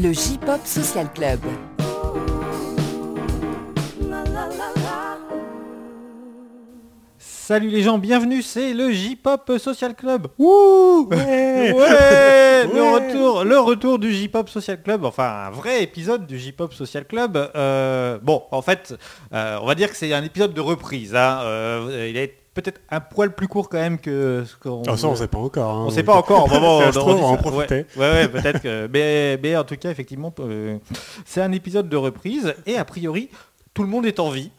Le J-Pop Social Club. Salut les gens, bienvenue, c'est le J-Pop Social Club. Wouh ouais, le retour, le retour du J-Pop Social Club, enfin un vrai épisode du J-Pop Social Club. Euh, bon, en fait, euh, on va dire que c'est un épisode de reprise. hein. Euh, il est peut-être un poil plus court quand même que ce qu'on. Ah, ça, on sait pas encore. hein. On sait pas encore. Se on on va en profiter. Ouais, ouais, ouais, peut-être que. Mais, mais en tout cas, effectivement, euh, c'est un épisode de reprise et a priori. Tout le monde est en vie.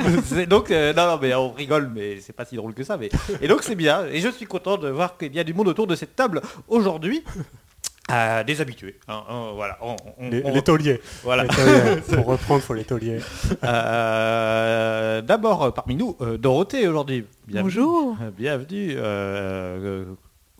Donc, euh, non, non, mais on rigole, mais c'est pas si drôle que ça. Mais... Et donc, c'est bien. Et je suis content de voir qu'il y a du monde autour de cette table aujourd'hui. Euh, des habitués. hein, hein, voilà. On- on- Les, on- les tauliers. voilà. Les tauliers. Pour reprendre, faut les tauliers. Euh, D'abord, euh, parmi nous, euh, Dorothée aujourd'hui. Bienvenue. Bonjour. Bienvenue. euh,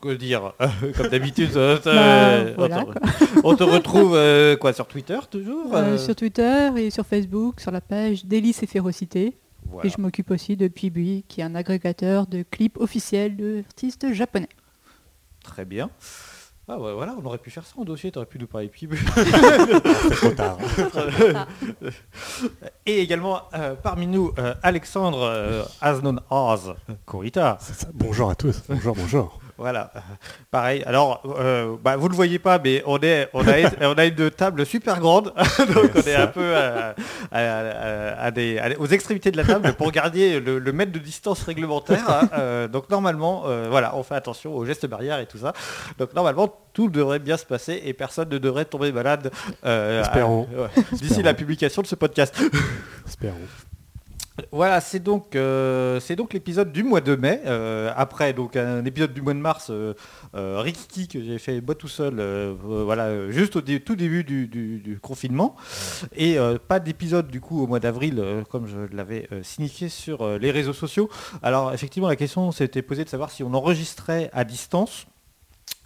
que dire Comme d'habitude, Bah, euh, voilà, on, te, on te retrouve euh, quoi sur Twitter toujours Euh, euh, sur Twitter et sur Facebook, sur la page Délices et Férocité. voilà. Et je m'occupe aussi de Pibui, qui est un agrégateur de clips officiels d'artistes japonais. Très bien. Ah ouais, voilà, on aurait pu faire ça en dossier, tu aurais pu nous parler pub. C'est trop tard. Et également euh, parmi nous, euh, Alexandre euh, Korita. C'est ça. Bonjour à tous. Bonjour, bonjour. Voilà, pareil. Alors, euh, bah, vous ne le voyez pas, mais on, est, on, a, on a une table super grande, donc on est un peu euh, à- à- à des- à- aux extrémités de la table pour garder le, le mètre de distance réglementaire. hein. Euh, donc normalement, euh, voilà, on fait attention aux gestes barrières et tout ça. Donc normalement, tout devrait bien se passer et personne ne devrait tomber malade Espérons. à- ouais, d'ici la publication de ce podcast. Espérons. Voilà, c'est donc, euh, c'est donc l'épisode du mois de mai. euh, après donc un épisode du mois de mars, euh, Rikiki que j'ai fait moi tout seul, voilà, juste au tout début du, du- confinement, et pas d'épisode du coup au mois d'avril, comme je l'avais signifié sur les réseaux sociaux. Alors effectivement, la question s'était posée de savoir si on enregistrait à distance.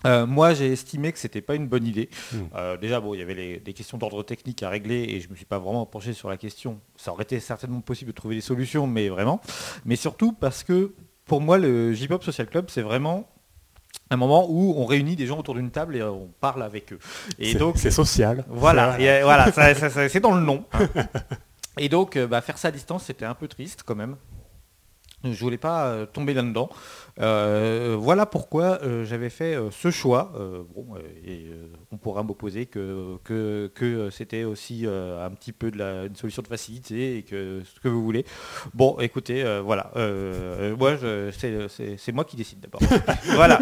Euh, moi, j'ai estimé que c'était pas une bonne idée. Hmm. Euh, déjà, bon, il y avait les- des questions d'ordre technique à régler et je me suis pas vraiment penché sur la question. Ça aurait été certainement possible de trouver des solutions, mais vraiment. Mais surtout parce que pour moi, le J-Pop Social Club, c'est vraiment un moment où on réunit des gens autour d'une table et on parle avec eux. Et C'est- donc, c'est social. voilà, et, euh, voilà, ça- ça- ça- c'est dans le nom. hein. Et donc, bah, faire ça à distance, c'était un peu triste quand même. Je voulais pas euh, tomber là-dedans. Euh, voilà pourquoi euh, j'avais fait euh, ce choix. Bon, et on pourra m'opposer que, que, que, c'était aussi un petit peu de la, une solution de facilité et que ce que vous voulez. Bon, écoutez, voilà. Moi, c'est- c'est c'est moi qui décide d'abord. voilà.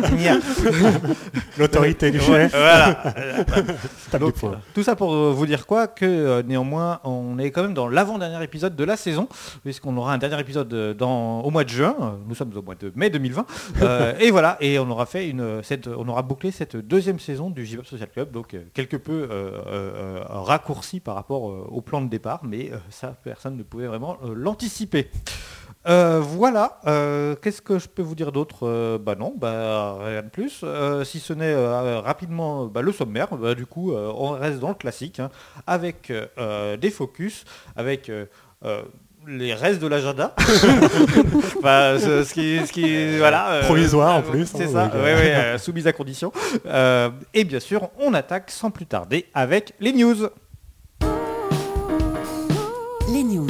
L'autorité du chef. voilà. Donc, tout ça pour vous dire quoi Que néanmoins, on est quand même dans l'avant-dernier épisode de la saison, puisqu'on aura un dernier épisode dans, au mois de juin. Nous sommes au mois de mai 2020. Euh, et voilà, et on aura fait une, cette, on aura bouclé cette deuxième saison du J-Pop Social Club, donc euh, quelque peu euh, raccourci par rapport au plan de départ, mais ça, personne ne pouvait vraiment l'anticiper. Voilà, qu'est-ce que je peux vous dire d'autre Bah non, bah rien de plus, si ce n'est rapidement bah, le sommaire, bah, du coup on reste dans le classique, hein, avec des focus, avec les restes de l'agenda, ce, ce qui, ce qui- voilà, euh, Provisoire, en euh, plus, c'est hein, ça, ouais, ouais, euh, soumise à condition. Euh, et bien sûr, on attaque sans plus tarder avec les news. Les news.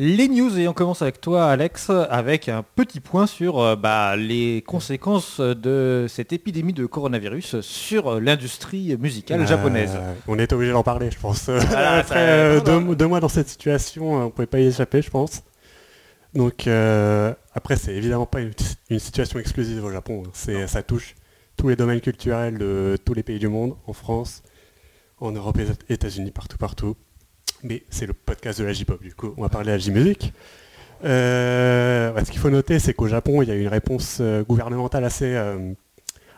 Les news et on commence avec toi Alex avec un petit point sur euh, bah, les conséquences de cette épidémie de coronavirus sur l'industrie musicale Euh, japonaise. on est obligé d'en parler, je pense. Voilà, Après ça- euh, voilà. deux, deux mois dans cette situation, on pouvait pas y échapper, je pense. Donc euh, après, c'est évidemment pas une, une situation exclusive au Japon. hein. C'est, ça touche tous les domaines culturels de tous les pays du monde, en France, en Europe et aux États-Unis, partout, partout. Mais c'est le podcast de la J-pop, du coup, on va parler de la J-music. Euh, bah, ce qu'il faut noter, c'est qu'au Japon, il y a eu une réponse euh, gouvernementale assez, euh,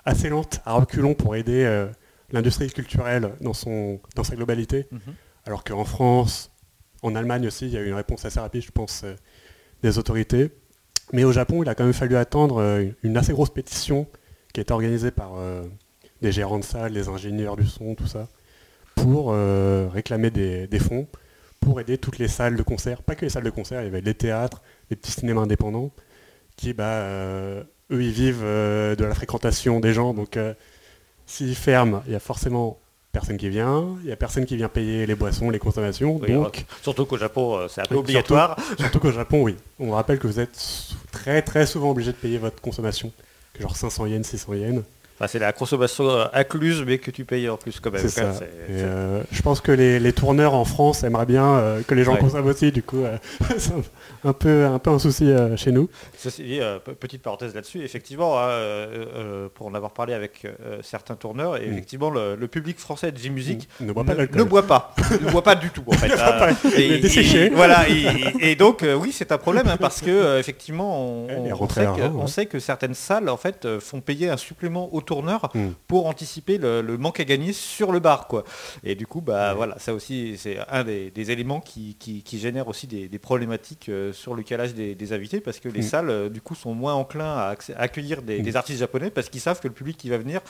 assez lente, à reculons, pour aider l'industrie culturelle dans, son, dans sa globalité. Mhm. Alors qu'en France, en Allemagne aussi, il y a eu une réponse assez rapide, je pense, des autorités. Mais au Japon, il a quand même fallu attendre une- assez grosse pétition qui a été organisée par des gérants de salles, des ingénieurs du son, tout ça, pour euh, réclamer des, des fonds pour aider toutes les salles de concert, pas que les salles de concert, il y avait les théâtres, les petits cinémas indépendants, qui, bah, euh, eux, ils vivent euh, de la fréquentation des gens, donc euh, s'il ferme, il y a forcément personne qui vient, il y a personne qui vient payer les boissons, les consommations. Oui, donc, Surtout qu'au Japon, c'est un peu obligatoire. surtout qu'au Japon, oui. On rappelle que vous êtes très très souvent obligé de payer votre consommation. Que Genre 500 yens, 600 yens. Enfin, c'est la consommation euh, incluse, mais que tu payes en plus quand même. C'est ça. Et, euh, je pense que les, les tourneurs en France aimeraient bien euh, que les gens Ouais. consomment aussi, du coup, euh, c'est un, peu, un peu un souci chez nous. Ceci dit, petite parenthèse là-dessus, effectivement, hein, pour en avoir parlé avec certains tourneurs, et Mm. effectivement, le, le public français de J-Music Ne boit pas ne, ne boit pas, ne boit pas du tout en fait. hein. Il est Et- desséché. et- voilà, et, et donc oui, c'est un problème hein, parce que effectivement, on, rentrées sait que, d'argent, on ouais. sait que certaines salles en fait font payer un supplément aux tourneurs Mm. pour anticiper le, le manque à gagner sur le bar, quoi. Et du coup, bah Ouais. voilà, ça aussi, c'est un des, des éléments qui, qui, qui génèrent aussi des, des problématiques euh, sur le calage des, des invités parce que les Mm. salles, euh, du coup, sont moins enclins à, accueillir des, Mm. des artistes japonais parce qu'ils savent que le public qui va venir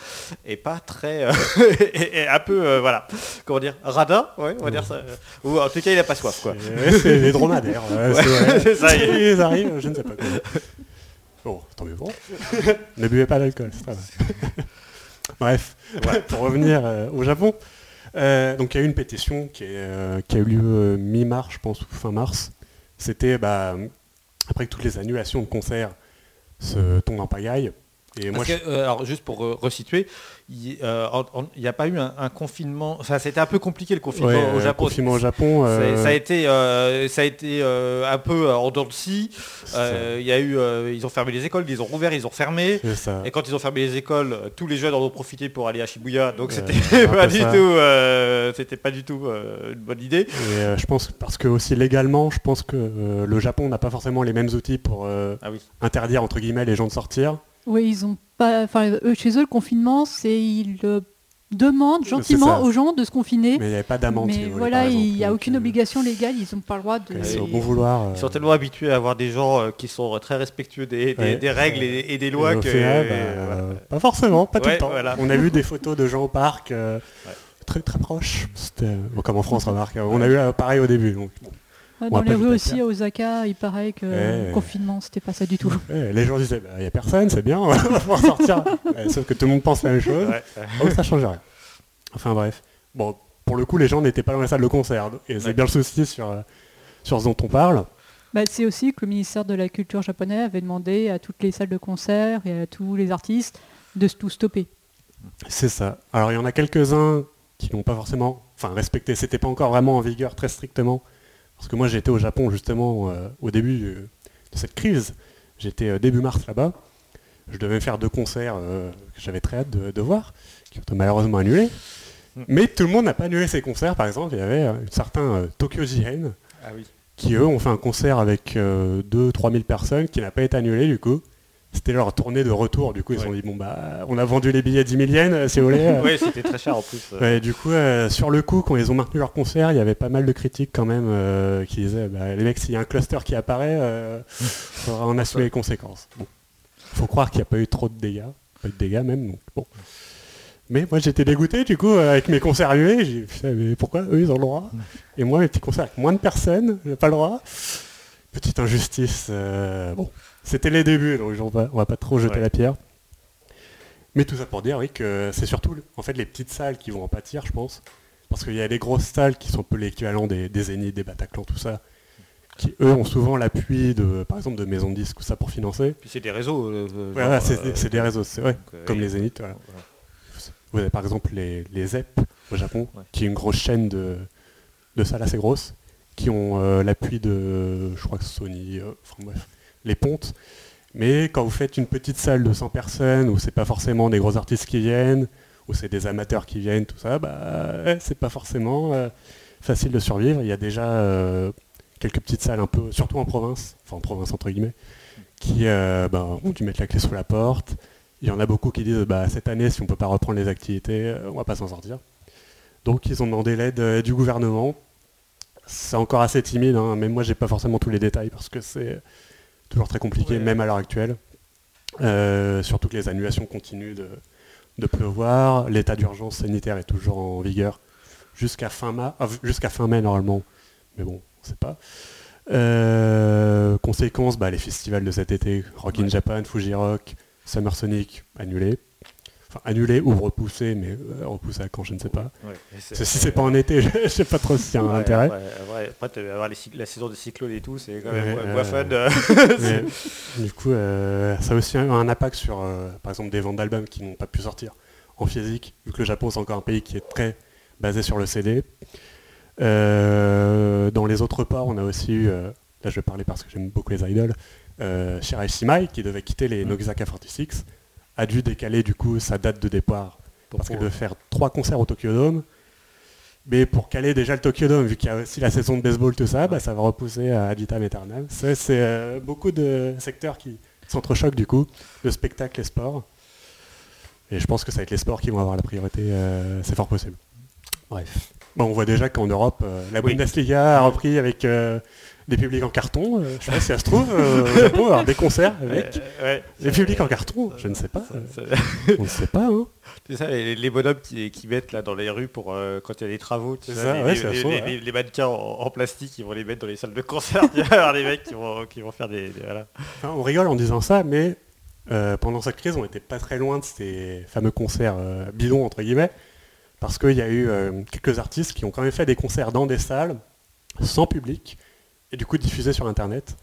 est pas très, euh, est- est un peu, euh, voilà, comment dire, radin, ouais, on va dire ça. Ou en tout cas, il a pas soif, quoi. C'est les dromadaires. ouais, Ouais, ça, il- Ils arrivent, je ne sais pas quoi. Bon, tant mieux pour. ne buvez pas d'alcool, c'est pas mal. Bref, pour revenir euh, au Japon, euh, donc il y a eu une pétition qui, est, euh, qui a eu lieu mi-mars, je pense, ou fin mars. C'était bah, après que toutes les annulations de concerts se tombent en pagaille. Et moi, Parce que, euh, alors juste pour euh, resituer, il n'y a pas eu un, un confinement, enfin c'était un peu compliqué le confinement ouais, au euh, Japon. confinement au Japon, euh, Ça a été, euh, ça a été euh, un peu euh, en dents de scie. c'est Euh, Il y a eu, euh, ils ont fermé les écoles, ils ont rouvert, ils ont fermé. Et quand ils ont fermé les écoles, euh, tous les jeunes en ont profité pour aller à Shibuya. Donc Euh, c'était pas du tout, euh, c'était pas du tout euh, une bonne idée. Et euh, je pense parce que aussi légalement, je pense que euh, le Japon n'a pas forcément les mêmes outils pour euh, Ah oui. interdire entre guillemets les gens de sortir. Oui, ils ont pas. Enfin, eux, chez eux, le confinement, c'est ils euh, demandent gentiment aux gens de se confiner. Mais il n'y avait pas d'amende. Mais si vous voulez, voilà, il n'y a aucune euh, obligation légale. Ils n'ont pas le droit de. Au Et- bon vouloir. euh, Ils sont tellement habitués à avoir des gens euh, qui sont très respectueux des, des- Ouais. des règles et, et des lois que. bah, voilà. Pas forcément, pas tout Ouais, le temps. voilà. On a vu des photos de gens au parc euh, Ouais. très très proches. C'était bon, comme en France, remarque. On a eu pareil au début. Donc, bon. Ouais, dans les rues aussi, à Osaka, il paraît que Ouais. le confinement, c'était pas ça du tout. Ouais, les gens disaient, il n'y a personne, c'est bien, on va pouvoir sortir. Ouais, sauf que tout le monde pense la même chose. Ouais. Donc ça change rien. Enfin bref. Bon, pour le coup, les gens n'étaient pas dans la salle de concert. Et c'est Ouais. bien le souci sur, euh, sur ce dont on parle. Bah, c'est aussi que le ministère de la Culture japonais avait demandé à toutes les salles de concert et à tous les artistes de tout stopper. C'est ça. Alors il y en a quelques-uns qui n'ont pas forcément, enfin respecté, c'était pas encore vraiment en vigueur très strictement. Parce que moi j'étais au Japon justement euh, au début euh, de cette crise. J'étais euh, début mars là-bas. Je devais faire deux concerts que j'avais très hâte de, de voir, qui ont malheureusement annulés. Mm. Mais tout le monde n'a pas annulé ses concerts. Par exemple, il y avait un certain Tokyo Jiren Ah oui. qui eux ont fait un concert avec 2-3 000 personnes qui n'a pas été annulé du coup. C'était leur tournée de retour, du coup ils Ouais. sont dit bon bah on a vendu les billets 10 000 yens si vous voulez. euh. Ouais, c'était très cher en plus. euh. Ouais, du coup euh, sur le coup quand ils ont maintenu leur concert il y avait pas mal de critiques quand même euh, qui disaient bah, les mecs s'il y a un cluster qui apparaît euh, faudra en assumer les conséquences. Bon. Faut croire qu'il n'y a pas eu trop de dégâts, pas eu de dégâts même donc bon. Mais moi j'étais dégoûté du coup avec mes concerts annulés, j'ai mais pourquoi eux ils ont le droit? Et moi mes petits concerts avec moins de personnes, j'ai pas le droit. Petite injustice. euh, bon, c'était les débuts, donc on va, on va pas trop jeter Ouais. la pierre. Mais tout ça pour dire, oui, que c'est surtout en fait les petites salles qui vont en pâtir, je pense. Parce qu'il y a les grosses salles qui sont un peu l'équivalent des, des Zénith, des Bataclan, tout ça, qui eux ont souvent l'appui de, par exemple, de maisons de disques ou ça pour financer. Puis c'est des réseaux. euh, euh, c'est euh, des- réseaux, c'est vrai, euh, comme les Zénith. Vous avez par exemple les, les ZEP au Japon, qui est une grosse chaîne de, de salles assez grosses, qui ont euh, l'appui de, je crois que Sony, enfin bref, les pontes. Mais quand vous faites une petite salle de 100 personnes, où c'est pas forcément des gros artistes qui viennent, où c'est des amateurs qui viennent, tout ça, bah c'est pas forcément euh, facile de survivre. Il y a déjà euh, quelques petites salles un peu, surtout en province, en province entre guillemets, qui euh, bah, ont dû mettre la clé sous la porte. Il y en a beaucoup qui disent bah, cette année, si on peut pas reprendre les activités, on va pas s'en sortir. Donc ils ont demandé l'aide du gouvernement. C'est encore assez timide, hein, même moi j'ai pas forcément tous les détails parce que c'est toujours très compliqué, Ouais. même à l'heure actuelle. Euh, surtout que les annulations continuent de, de pleuvoir. L'état d'urgence sanitaire est toujours en vigueur jusqu'à fin, ma- ah, fin mai normalement. Mais bon, on sait pas. Euh, conséquence, bah, les festivals de cet été, Rock in Ouais. Japan, Fuji Rock, Summer Sonic annulés. Enfin annulé ou repoussé, mais euh, repoussé à quand je ne sais pas. Ouais, Si c'est pas en été, je sais pas trop s'il y a un intérêt. Après, avoir les la saison des cyclones et tout, c'est quand même moins- fun. euh. Mais, du coup, euh, ça a aussi un, un impact sur, par exemple, des ventes d'albums qui n'ont pas pu sortir en physique, vu que le Japon c'est encore un pays qui est très basé sur le CD. Euh, dans les autres ports, on a aussi eu, euh, là je vais parler parce que j'aime beaucoup les idoles, euh, Shirai Shimai qui devait quitter les. Nogizaka 46, a dû décaler du coup sa date de départ parce qu'elle devait faire trois concerts au Tokyo Dome. Mais pour caler déjà le Tokyo Dome, vu qu'il y a aussi la saison de baseball, tout ça, bah, ça va repousser à Aditam Eternam. C'est c'est, euh, beaucoup de secteurs qui s'entrechoquent du coup, le spectacle et sport. Et je pense que ça va être les sports qui vont avoir la priorité, euh, c'est fort possible. Bref. Bon, on voit déjà qu'en Europe, euh, la Oui. Bundesliga a repris avec des publics en carton. Euh, je sais pas si ça se trouve, euh, au Japon, avoir des concerts avec ouais. des publics en carton. Je ne sais pas. euh, Ça- On ne sait pas. Hein. C'est ça, les, les bonhommes qui, qui mettent là dans les rues pour euh, quand il y a des travaux, ça, les, ouais, les- les- les- ouais. les- les mannequins en, en plastique, ils vont les mettre dans les salles de concert. Il des mecs qui vont, qui vont faire des, des- voilà. Enfin, on rigole en disant ça, mais pendant cette crise, on était pas très loin de ces fameux concerts bidons, entre guillemets, parce qu'il y a eu quelques artistes qui ont quand même fait des concerts dans des salles, sans public, et du coup diffusés sur Internet.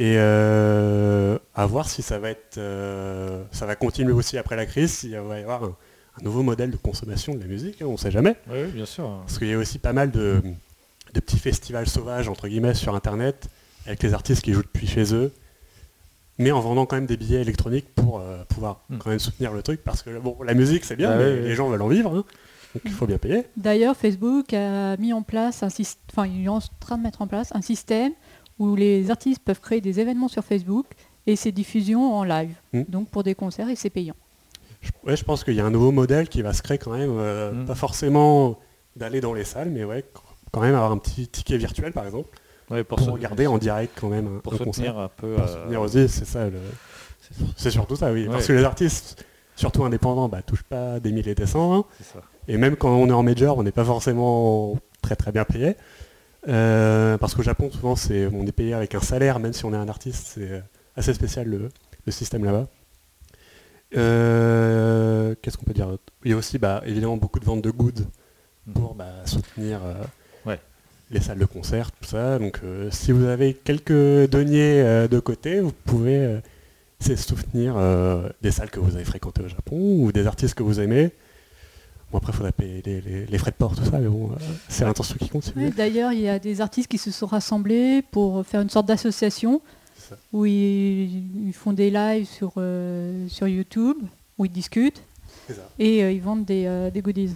Et euh, à voir si ça va être, euh, ça va continuer aussi après la crise, s'il va y avoir un, un nouveau modèle de consommation de la musique, hein, on ne sait jamais. Oui, bien sûr. Parce qu'il y a aussi pas mal de, de petits festivals sauvages, entre guillemets, sur Internet, avec les artistes qui jouent depuis chez eux, mais en vendant quand même des billets électroniques pour euh, pouvoir Hmm. quand même soutenir le truc, parce que bon, la musique c'est bien, Ah mais oui. les gens veulent en vivre, hein, donc il faut bien payer. D'ailleurs, Facebook a mis en place un système, enfin, il est en train de mettre en place un système où les artistes peuvent créer des événements sur Facebook et c'est diffusion en live. Mm. Donc pour des concerts et c'est payant. Je, ouais, je pense qu'il y a un nouveau modèle qui va se créer quand même, euh, Hmm. pas forcément d'aller dans les salles, mais ouais, quand même avoir un petit ticket virtuel par exemple, Ouais, pour, se- regarder en direct quand même un, pour un soutenir concert. un peu. Pour euh, soutenir aussi, c'est ça le... c'est surtout ça, oui. Parce que les artistes, surtout indépendants, bah, touchent pas des milliers et des cents. hein. Et même quand on est en major, on n'est pas forcément très très bien payé. Euh, parce qu'au Japon, souvent, c'est, on est payé avec un salaire, même si on est un artiste. C'est assez spécial le, le système là-bas. Euh, qu'est-ce qu'on peut dire Il y a aussi bah, évidemment beaucoup de ventes de goods pour bah, soutenir euh, Ouais. les salles de concert, tout ça. Donc si vous avez quelques deniers de côté, vous pouvez soutenir des salles que vous avez fréquentées au Japon ou des artistes que vous aimez. Bon après il faudrait payer les, les- les frais de port, tout ça, mais bon, euh, c'est l'intention qui compte. Oui. D'ailleurs, il y a des artistes qui se sont rassemblés pour faire une sorte d'association où ils, ils font des lives sur, euh, sur YouTube, où ils discutent et euh, ils vendent des, euh, des goodies.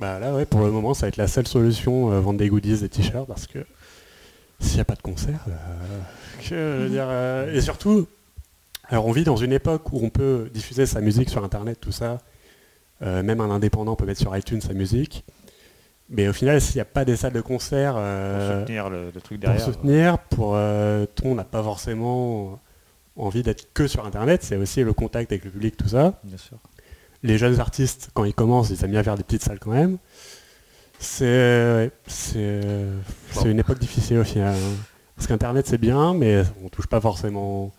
Bah là ouais, pour le moment ça va être la seule solution, vendre des goodies, des t-shirts, parce que s'il n'y a pas de concert, que, je veux dire, et surtout, alors on vit dans une époque où on peut diffuser sa musique sur internet, tout ça, euh, même un indépendant peut mettre sur iTunes sa musique, mais au final s'il n'y a pas des salles de concert Pour euh, soutenir le, le truc pour soutenir, pour euh, tout le monde n'a pas forcément envie d'être que sur internet, c'est aussi le contact avec le public, tout ça Bien sûr. les jeunes artistes, quand ils commencent, ils aiment bien faire des petites salles quand même. C'est ouais, c'est Bon. c'est une époque difficile au final. hein. Parce qu'Internet c'est bien, mais on touche pas forcément.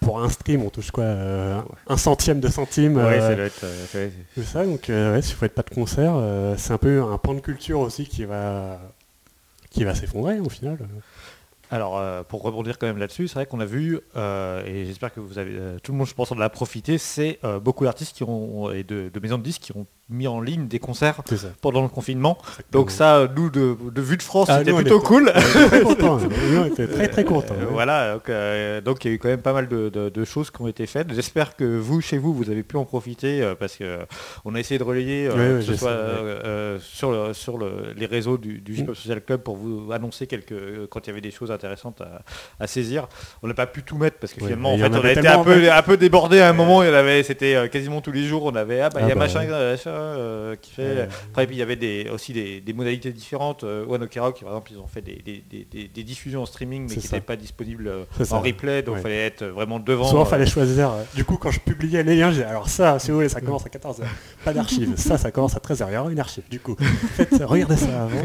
Pour un stream, on touche quoi euh, Un centième de centime. Ouais, euh, ça doit être. euh, ouais, tout ça, donc euh, ouais, si vous faites pas de concert, euh, c'est un peu un pan de culture aussi qui va qui va s'effondrer au final. Alors, euh, pour rebondir quand même là-dessus, c'est vrai qu'on a vu, euh, et j'espère que vous avez, euh, tout le monde, je pense, en a profité, c'est euh, beaucoup d'artistes qui ont, et de, de maisons de disques qui ont mis en ligne des concerts pendant le confinement. Donc ça, nous, de, de vue de France, Ah, c'était plutôt était- cool. Très content. Nous, on était très très contents. Euh, ouais. voilà, donc, euh, donc il y a eu quand même pas mal de, de- de choses qui ont été faites. J'espère que vous, chez vous, vous avez pu en profiter euh, parce que on a essayé de relayer, que ce soit sur, le- sur le- les réseaux du, du Mm. Social Club pour vous annoncer quelques quand il y avait des choses intéressantes à, à saisir. On n'a pas pu tout mettre parce que finalement, en fait, en on a été un peu, en fait. un peu débordé à un moment. Il y en avait, c'était quasiment tous les jours. On avait ah bah il y a Ah bah, machin, machin, euh, qui fait. Après, puis il y avait des, aussi des, des modalités différentes. Euh, One Ok Rock, par exemple, ils ont fait des, des- des- des- des diffusions en streaming, mais qui n'étaient pas disponibles euh, ça. en replay, donc il Ouais. fallait être vraiment devant. Souvent, euh, fallait choisir. euh, Du coup, quand je publiais les liens, j'ai alors ça, si vous voulez, ça commence à 14h. Pas d'archives. ça, ça commence à 13h. Il y aura une archive. Du coup, faites, regardez ça avant.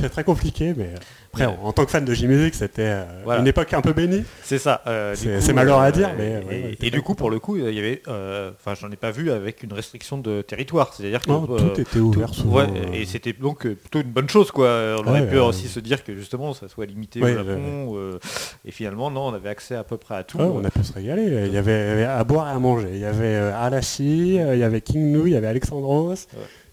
C'est très compliqué, mais euh, Après, en, en tant que fan de J-Music, c'était euh, Voilà. une époque un peu bénie. C'est ça. euh, C'est- malheureux à euh, dire, mais, et, ouais, et du coup, pour le coup, il y avait, euh, enfin, j'en ai pas vu avec une restriction de territoire. C'est-à-dire que Non, euh, tout était ouvert tout- souvent. ouais, euh, et c'était donc euh, plutôt une bonne chose, quoi. On aurait pu aussi se dire que justement, ça soit limité au Japon. euh, et finalement, non, on avait accès à peu près à tout. on a pu se régaler. Il y avait, à boire et à manger. Il y avait euh, euh, il y avait King Nu, il y avait Alexandros.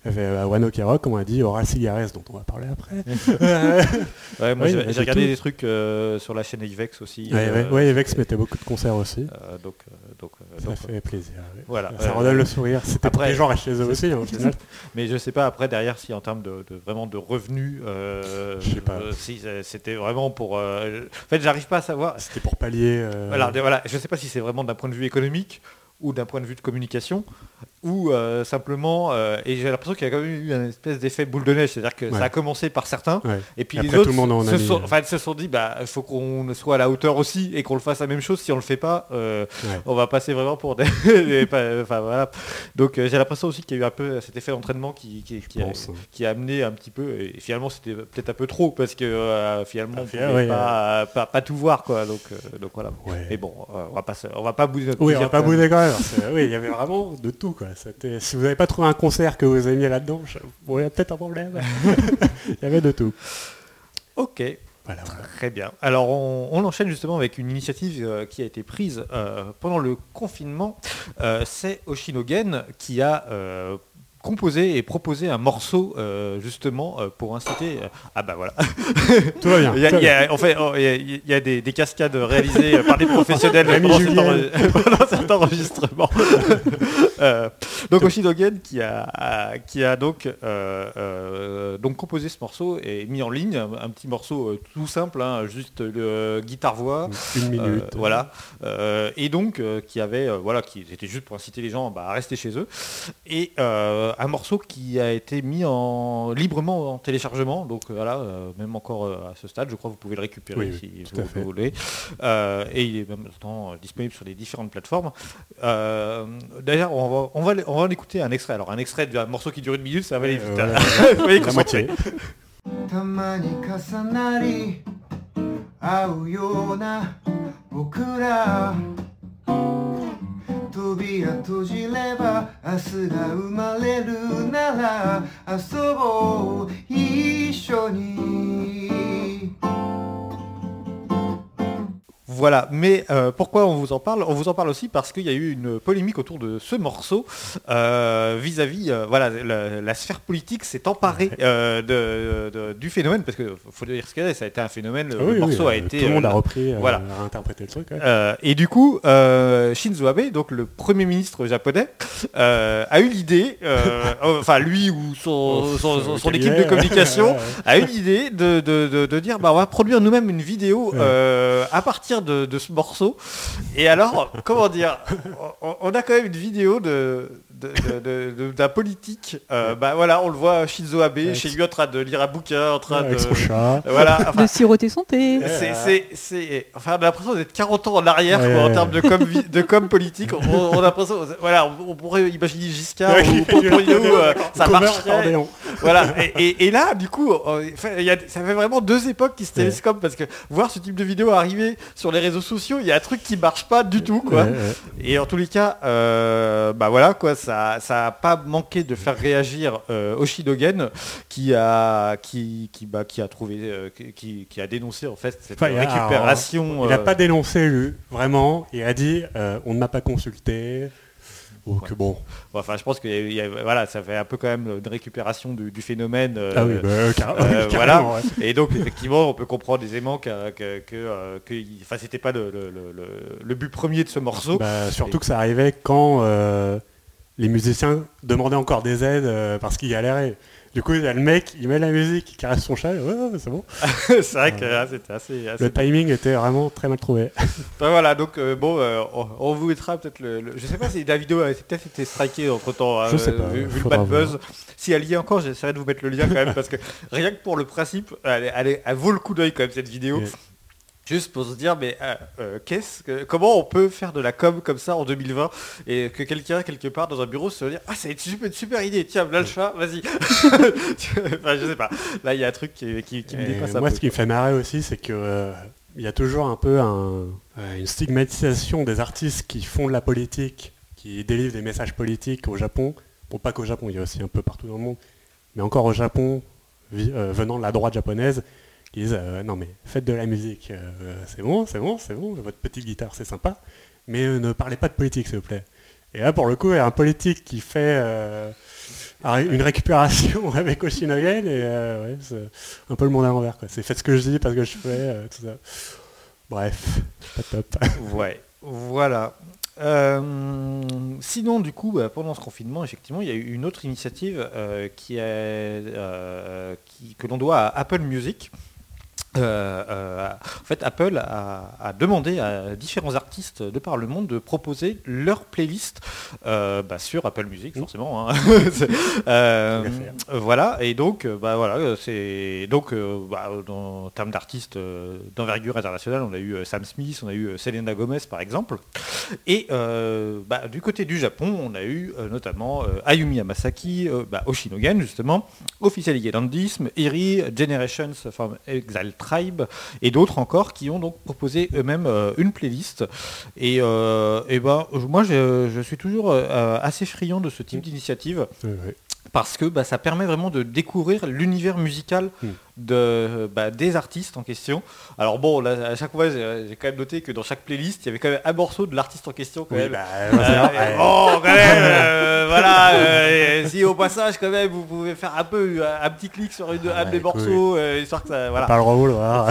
Euh, Wano comme on a dit, Oral Cigares, dont on va parler après. Ouais, moi, Ouais, j'ai regardé tout. des trucs euh, sur la chaîne Ivex aussi. ouais, euh, ouais, ouais, Vex mettait beaucoup de concerts aussi. euh, donc, euh, donc, Ça donc, fait plaisir. Voilà. Ça redonne le sourire. C'était après- les gens restent chez eux aussi. hein, final. Mais je sais pas après derrière si en termes de, de- vraiment de revenus, Je sais pas. si c'était vraiment pour. En fait, j'arrive pas à savoir. C'était pour pallier. de- voilà, je sais pas si c'est vraiment d'un point de vue économique ou d'un point de vue de communication ou euh, simplement. euh, et j'ai l'impression qu'il y a quand même eu une espèce d'effet boule de neige, c'est-à-dire que ça a commencé par certains. ouais. Et puis Et les après, autres tout le monde en a se, sont, enfin, se sont dit, bah, il faut qu'on soit à la hauteur aussi et qu'on le fasse la même chose. Si on le fait pas, euh, Ouais. on va passer vraiment pour des. des- pas- enfin, voilà. Donc euh, j'ai l'impression aussi qu'il y a eu un peu cet effet d'entraînement qui, qui, a, pense, qui a amené un petit peu. Et finalement, c'était peut-être un peu trop parce que euh, finalement, on pouvait ouais, pas, pas, pas tout voir, quoi. Donc, euh, donc voilà. Ouais. Mais bon, euh, on va pas, se- on va pas bouder notre Oui, on va pas bouder quand même. oui, il y avait vraiment de tout. Quoi. Si vous n'avez pas trouvé un concert que vous aimiez là-dedans, je- bon, il y a peut-être un problème. il y avait de tout. Ok. Voilà, voilà. Très bien. Alors on, on enchaîne justement avec une initiative euh, qui a été prise euh, pendant le confinement. Euh, C'est Oshinogen qui a composé et proposé un morceau euh, justement euh, pour inciter... euh, ah bah voilà. Tout va bien. Il y a, il y en fait, oh, il y a, il y a des, des cascades réalisées euh, par des professionnels Rémi pendant cet, Julien. enre- pendant cet enregistrement. Euh, donc Oshinogen qui a, a- qui a donc, euh, euh, donc composé ce morceau et mis en ligne un, un petit morceau euh, tout simple, hein, juste le guitare-voix. Une Euh, minute. voilà. Euh, et donc euh, qui avait euh, voilà qui était juste pour inciter les gens bah, à rester chez eux. Et euh, un morceau qui a été mis en librement en téléchargement. Donc euh, voilà, euh, même encore euh, à ce stade, je crois que vous pouvez le récupérer Oui, si oui, tout vous, à fait. vous voulez. Euh, et il est même maintenant euh, disponible sur les différentes plateformes. Euh, D'ailleurs, on va, on, va, on va en écouter un extrait. Alors un extrait d'un morceau qui dure une minute, ça va aller vite. Euh, hein. Soyez La concentrés. moitié. たまに重なり合うような僕ら 扉閉じれば明日が生まれるなら遊ぼう一緒に Voilà, mais euh, pourquoi on vous en parle? On vous en parle aussi parce qu'il y a eu une polémique autour de ce morceau euh, vis-à-vis, euh, voilà, la, la sphère politique s'est emparée de- de- du phénomène parce que faut dire ce qu'il y a, ça a été un phénomène. Ah le oui, morceau a été Tout le monde a repris, voilà. a interprété le truc. ouais. et du coup, Shinzo Abe, donc le premier ministre japonais, euh, a eu l'idée, euh, enfin lui ou son, son- son- son Le équipe de communication, a eu l'idée de, de- de- de dire bah on va produire nous-mêmes une vidéo euh, à partir de, de ce morceau. Et alors, comment dire, on, on a quand même une vidéo de d'un politique. euh, bah voilà, on le voit Shinzo Abe Avec chez lui en train de lire un bouquin, en train Avec de son chat. voilà. enfin, de siroter son thé. Ouais. c'est, c'est, c'est- enfin, on a l'impression d'être 40 ans en arrière Ouais, quoi, en termes de com, de com politique. On, on a l'impression, voilà, on, on pourrait imaginer Giscard ou Pompidou, euh, ça marcherait. Voilà. Et, et- et là, du coup, on- y a- ça fait vraiment deux époques qui se Ouais. télescopent parce que voir ce type de vidéo arriver sur les réseaux sociaux, il y a un truc qui marche pas du tout, quoi. Ouais, ouais. Et en tous les cas, euh, bah voilà quoi, ça, ça a pas manqué de faire réagir euh, Oshidogen, qui a, qui, qui, bah, qui a trouvé, euh, qui, qui a dénoncé en fait cette Enfin, récupération. Il n'a euh, pas dénoncé, lui, vraiment. Il a dit euh, on ne m'a pas consulté. Donc Ouais. bon. Enfin, je pense que il y a- voilà, ça fait un peu quand même une récupération du, du phénomène. euh, ah oui, bah, euh, car- euh, carrément, voilà. ouais. Et donc effectivement, on peut comprendre aisément que, que, que, euh, que enfin, c'était pas le, le, le- le- le but premier de ce morceau. Bah, surtout que ça arrivait quand euh, les musiciens demandaient encore des aides euh, parce qu'ils galéraient. Du coup, il y a le mec, il met la musique, il caresse son chat, ouais, c'est bon. c'est vrai que ah, c'était assez, assez Le timing était vraiment très mal trouvé. Ben voilà, donc euh, bon, euh, on, on vous mettra peut-être le, le- Je sais pas si la vidéo a peut-être été strikée entre temps, Je sais pas, vu, vu le bad buzz. Si elle y est encore, j'essaierai de vous mettre le lien quand même, parce que rien que pour le principe, elle, elle vaut le coup d'œil quand même cette vidéo. Juste pour se dire, mais euh, euh, qu'est-ce que, comment on peut faire de la com comme ça en 2020 et que quelqu'un quelque part dans un bureau se dire, ah c'est une super, une super idée, tiens, chat, vas-y. enfin, je sais pas. Là, il y a un truc qui, qui- qui me dépasse un moi, peu. ce qui me fait marrer aussi, c'est que euh, il y a toujours un peu un- une stigmatisation des artistes qui font de la politique, qui délivrent des messages politiques au Japon. Bon, pas qu'au Japon, il y a aussi un peu partout dans le monde, mais encore au Japon, venant de la droite japonaise, qui disent euh, non mais faites de la musique, euh, c'est bon, c'est bon, c'est bon, votre petite guitare c'est sympa, mais euh, ne parlez pas de politique s'il vous plaît. Et là pour le coup, il y a un politique qui fait une récupération avec Oshinogen et ouais, c'est un peu le monde à l'envers. quoi. C'est faites ce que je dis parce que je fais, tout ça. Bref, pas top. Ouais, voilà. Sinon, du coup, bah, pendant ce confinement, effectivement, il y a eu une autre initiative qui est, que l'on doit à Apple Music. Euh, euh, en fait, Apple a, a demandé à différents artistes de par le monde de proposer leur playlist euh, bah, sur Apple Music, forcément. hein. Voilà, et donc, bah, voilà, c'est donc bah, dans- en termes d'artistes d'envergure internationale, on a eu Sam Smith, on a eu Selena Gomez par exemple. Et bah, du côté du Japon, on a eu notamment Ayumi Hamasaki, Oshinogen justement, Official Igedandism, Eri, Generations from Exile Tribe et d'autres encore qui ont donc proposé eux-mêmes euh, une playlist. Et, euh, et ben, moi je, je suis toujours euh, assez friand de ce type d'initiative parce que bah, ça permet vraiment de découvrir l'univers musical Mm. De, bah, des artistes en question. Alors bon, là, à chaque fois, j'ai quand même noté que dans chaque playlist, il y avait quand même un morceau de l'artiste en question. Quand Oui, même. bah, Euh, ouais. bon, quand même, euh, voilà. euh, si au passage, quand même, vous pouvez faire un peu un, un petit clic sur une, un Ouais, des morceaux, euh, histoire que ça, voilà. Pas le rôle, voilà.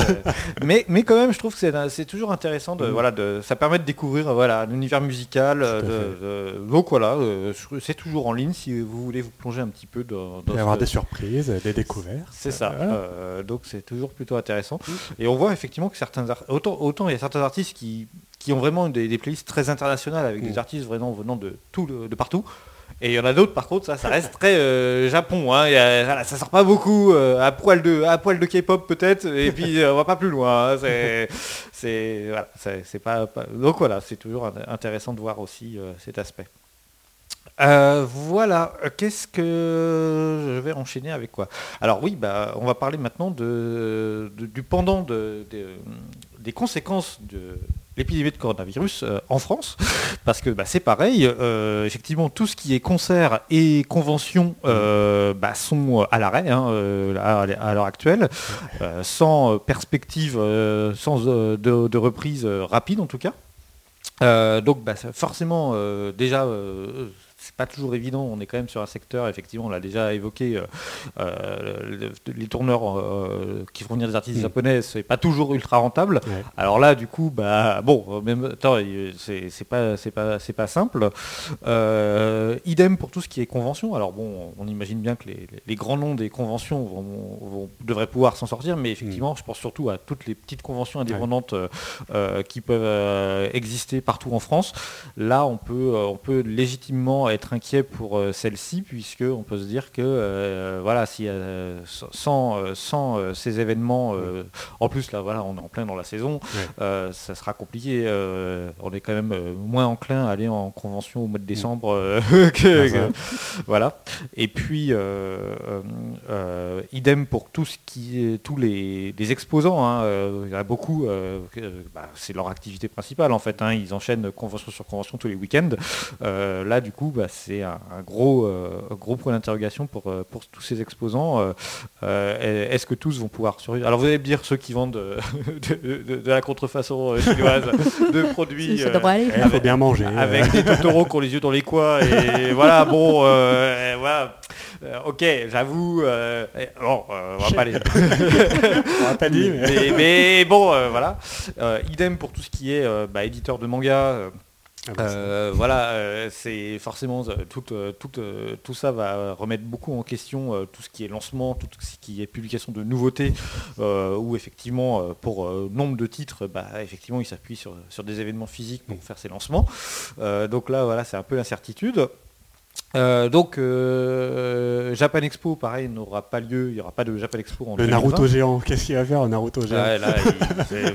mais, mais quand même, je trouve que c'est, toujours intéressant. De, Mhm. voilà, de, ça permet de découvrir euh, voilà, un univers musical. euh, de- de- donc voilà, euh, c'est toujours en ligne si vous voulez vous plonger un petit peu dans, Il dans va y avoir des surprises, des découvertes. c'est ça. Voilà. Euh, donc c'est toujours plutôt intéressant. Et on voit effectivement que certains autant, autant il y a certains artistes qui, qui ont vraiment des, des playlists très internationales avec des artistes vraiment venant de tout le- de partout. Et il y en a d'autres par contre ça, ça reste très euh, Japon. Hein. A- voilà, ça sort pas beaucoup euh, à poil de à poil de K-pop peut-être. Et puis euh, on va pas plus loin. hein. C'est c'est voilà, pas, pas- donc voilà, c'est toujours int- intéressant de voir aussi cet aspect. Euh, voilà, Euh, qu'est-ce que je vais enchaîner avec quoi? Alors oui, bah, on va parler maintenant du pendant de- de- des conséquences de l'épidémie de coronavirus euh, en France, parce que bah, c'est pareil, effectivement tout ce qui est concert et convention bah, sont à l'arrêt hein, à, l'heure actuelle, sans perspective, sans de, reprise rapide en tout cas. Donc forcément, déjà, c'est pas toujours évident. On est quand même sur un secteur, effectivement, on l'a déjà évoqué, euh, euh, le- les tourneurs euh, qui fournissent des artistes Mm. japonais, c'est pas toujours ultra rentable. Ouais. Alors là, du coup, bah bon, même c'est pas, c'est pas, c'est pas simple. Euh, idem pour tout ce qui est convention. Alors bon, on imagine bien que les, les grands noms des conventions vont, vont- devraient pouvoir s'en sortir, mais effectivement, je pense surtout à toutes les petites conventions indépendantes qui peuvent exister partout en France. Là, on peut, on peut légitimement être inquiet pour euh, celle-ci, puisque on peut se dire que euh, voilà, si euh, sans, sans ces événements, en plus là, voilà, on est en plein dans la saison, Ouais. ça sera compliqué. on est quand même moins enclin à aller en convention au mois de décembre euh, que, voilà. Et puis idem pour tout ce qui est tous les, les exposants. hein, il y en a beaucoup. euh, bah, c'est leur activité principale en fait. hein, ils enchaînent convention sur convention tous les week-ends. Euh, là du coup, bah, c'est un, un gros euh, gros point d'interrogation pour euh, pour tous ces exposants. Euh, Est-ce que tous vont pouvoir survivre? Alors vous allez me dire ceux qui vendent de, de- de la contrefaçon chinoise de produits. Ça devrait aller. Il faut bien manger. avec des taureaux qui ont les yeux dans les coins et voilà bon euh, voilà Euh, ok j'avoue euh, bon euh, on va pas les On l'a pas dit, mais... mais, mais bon euh, voilà Euh, idem pour tout ce qui est euh, bah, éditeur de manga euh, Ah bah, euh, voilà, euh, c'est forcément euh, tout, tout, tout ça va remettre beaucoup en question tout ce qui est lancement, tout ce qui est publication de nouveautés, où effectivement pour nombre de titres, bah, effectivement ils s'appuient sur, sur des événements physiques pour faire ces lancements. Donc là voilà, c'est un peu l'incertitude. Euh, donc euh, Japan Expo, pareil, n'aura pas lieu. Il n'y aura pas de Japan Expo en Le 2020. Naruto géant, qu'est-ce qu'il va faire, le Naruto géant Ouais, là, il- c'est-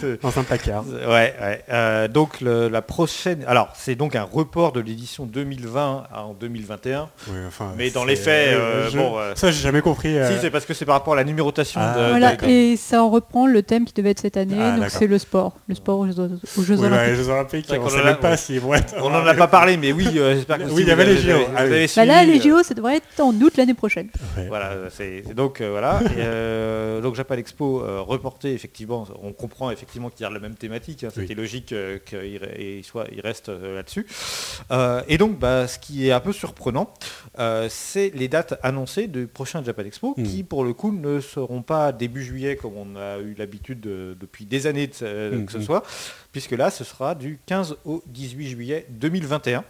c'est- Dans un placard. Ouais, ouais. Euh, donc le- la prochaine. Alors c'est donc un report de l'édition 2020 en 2021. Ouais, enfin, Mais dans c'est- les faits, euh, je- bon, euh, Ça, j'ai jamais compris. euh, Si c'est parce que c'est par rapport à la numérotation Ah, de. Voilà, de- et ça en reprend le thème qui devait être cette année, Ah, donc d'accord. c'est le sport, le sport aux Jeux, aux Jeux oui, bah, Olympiques. les Jeux Olympiques, on en a- ouais. vont être. On n'en a pas parlé, mais oui, euh, j'espère que Oui, il y avait les JO. Ah Bah là, les euh, JO, ça devrait être en août l'année prochaine. Ouais. Voilà, c'est donc euh, voilà. Et, euh, donc Japan Expo euh, reporté effectivement. On comprend effectivement qu'il y a la même thématique. hein, C'était Oui. logique euh, qu'il il soit, il reste euh, là-dessus. Euh, et donc, bah, ce qui est un peu surprenant, euh, c'est les dates annoncées du prochain Japan Expo, Mm. qui pour le coup ne seront pas début juillet comme on a eu l'habitude de- depuis des années de, que ce mm. soit, puisque là, ce sera du 15 au 18 juillet 2021.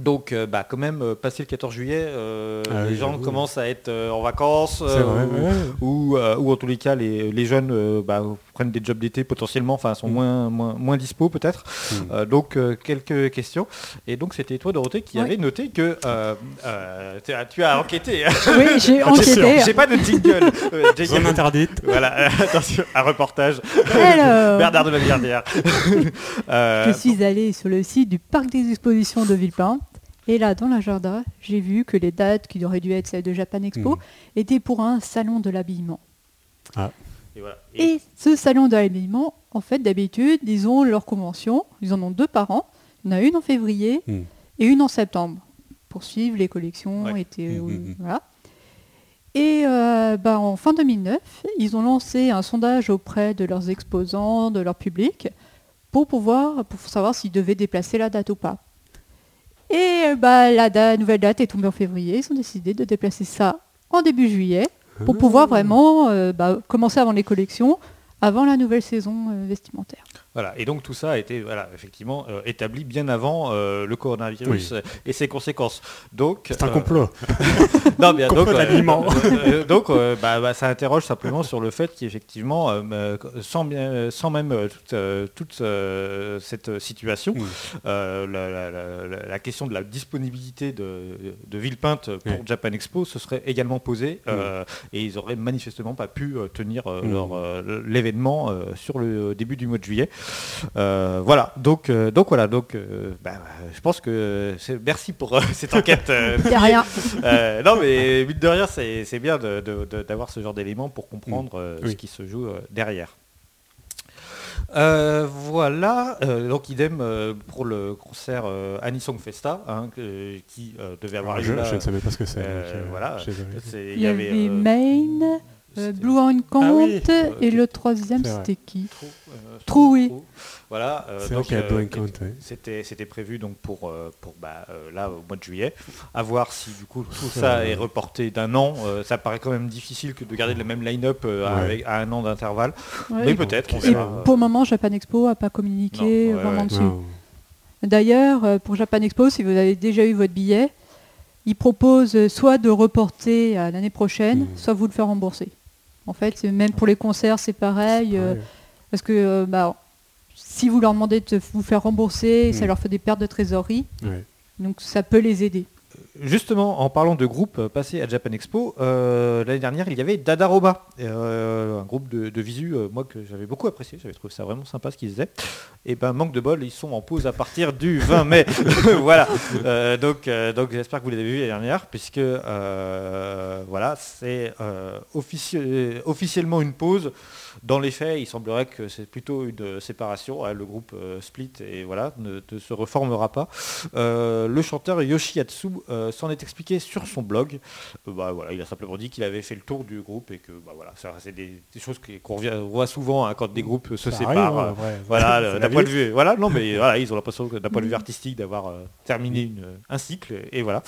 Donc, euh, bah, quand même, euh, passé le 14 juillet, euh, Ah les oui, gens commencent à être en vacances, vrai, ou, ouais. ou, ou en tous les cas, les, les jeunes bah, prennent des jobs d'été potentiellement, enfin, sont Mm. moins, moins, moins dispo peut-être. Mm. Euh, donc, euh, quelques questions. Et donc, c'était toi, Dorothée, qui Oui. avait noté que euh, euh, tu as- enquêté. Oui, j'ai enquêté. J'ai pas de jingle. Euh. Zone interdite. Voilà, euh, attention, un reportage. Alors, Bernard de la Villardière. Euh, je suis allée sur le site du parc des expositions de Villepinte. Et là, dans l'agenda, j'ai vu que les dates qui auraient dû être celles de Japan Expo Mm. étaient pour un salon de l'habillement. Et voilà. Et- Et ce salon de l'habillement, en fait, d'habitude, ils ont leur convention. Ils en ont deux par an. Il y en a une en février Mm. et une en septembre pour suivre les collections. Ouais. été- Mm, mm, mm. voilà. Et euh, bah, en fin 2009, ils ont lancé un sondage auprès de leurs exposants, de leur public, pour pouvoir pour savoir s'ils devaient déplacer la date ou pas. Et bah, la nouvelle date est tombée en février. Ils ont décidé de déplacer ça en début juillet pour pouvoir vraiment euh, bah, commencer avant les collections, avant la nouvelle saison euh, vestimentaire. Voilà, et donc tout ça a été voilà, effectivement euh, établi bien avant euh, le coronavirus Oui. et ses conséquences. Donc, C'est un complot. non, complot donc, bah, bah, ça interroge simplement sur le fait qu'effectivement, euh, sans, bien- sans même toute, toute, cette situation, la, la- la- la- la question de la disponibilité de, de Villepinte pour. Japan Expo se serait également posée et ils auraient manifestement pas pu tenir leur, l'événement sur le début du mois de juillet. Euh, voilà, donc, euh, donc voilà, donc euh, bah, je pense que c'est, merci pour euh, cette enquête. euh, rien. euh, non, mais mine de rien, c'est c'est bien d'avoir ce genre d'éléments pour comprendre euh, ce qui se joue euh, derrière. Euh, voilà, euh, donc idem euh, pour le concert euh, Anisong Festa, hein, que- qui euh, devait avoir lieu je, là. je ne savais pas ce que c'est. voilà, Il y avait euh, Maine, euh, Blue Count, Ah oui. et le troisième, c'était qui Trou, euh, Trou, oui. Voilà, euh, donc, a euh, Count, c'était c'était prévu donc pour euh, pour bah, euh, là au mois de juillet. À voir si du coup tout Ça, euh, est reporté d'un an. Euh, ça paraît quand même difficile que de garder le même line-up euh, Ouais. à un an d'intervalle. Ouais. Mais Et peut-être. on Et verra. pour le moment, Japan Expo n'a pas communiqué Non, ouais, vraiment ouais. dessus. Non. D'ailleurs, euh, pour Japan Expo, si vous avez déjà eu votre billet, ils proposent euh, soit de reporter à l'année prochaine, Mm. soit vous le faire rembourser. En fait, même pour les concerts, c'est pareil. euh. Parce que euh, bah, si vous leur demandez de vous faire rembourser, ça Mm. leur fait des pertes de trésorerie. Ouais. Donc ça peut les aider. Justement, en parlant de groupe euh, passé à Japan Expo, euh, l'année dernière, il y avait Dadaroma, euh, un groupe de, visu, euh, moi que j'avais beaucoup apprécié, j'avais trouvé ça vraiment sympa ce qu'ils faisaient. Et ben manque de bol, ils sont en pause à partir du 20 mai. voilà. Euh, donc donc j'espère que vous les avez vus l'année dernière, puisque voilà, c'est officie- officiellement une pause. Dans les faits, il semblerait que c'est plutôt une séparation. hein, le groupe euh, split et voilà ne, ne se reformera pas. Euh, le chanteur Yoshiatsu euh, s'en est expliqué sur son blog. Euh, bah, voilà, il a simplement dit qu'il avait fait le tour du groupe et que bah, voilà, c'est des, des choses qu'on voit souvent hein, quand des groupes se Ça séparent. arrive, voilà, d'un point de vue. Voilà, non, mais voilà, ils ont l'impression que d'un point de vue artistique d'avoir euh, terminé une- un cycle et voilà.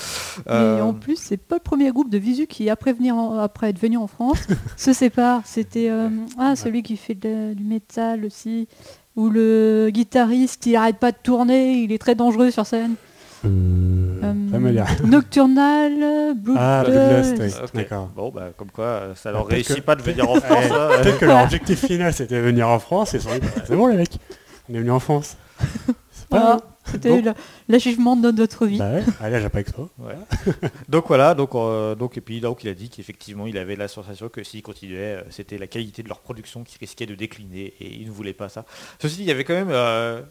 Et en plus, c'est pas le premier groupe de visu qui, après, venir en- après être venu en France, se sépare. C'était euh, ah, celui qui fait de- du métal aussi, ou le guitariste, il arrête pas de tourner, il est très dangereux sur scène. Euh, Euh. Nocturnal, Blue Ah. Bloodlust, oui. ok. D'accord. Bon, bah, comme quoi, euh, ça leur peut-être réussit que- pas de venir en France. Ouais, hein. Peut-être que leur objectif final c'était venir en France et ils se sont dit, bah, c'est bon les mecs, on est venu en France. Voilà. mal. C'était l'achèvement de notre vie. Bah ouais, allez à Japan Expo. Ouais. donc voilà, donc, euh, donc, et puis donc il a dit qu'effectivement il avait la sensation que s'il continuait, euh, c'était la qualité de leur production qui risquait de décliner et il ne voulait pas ça. Ceci dit, il y avait quand même, euh,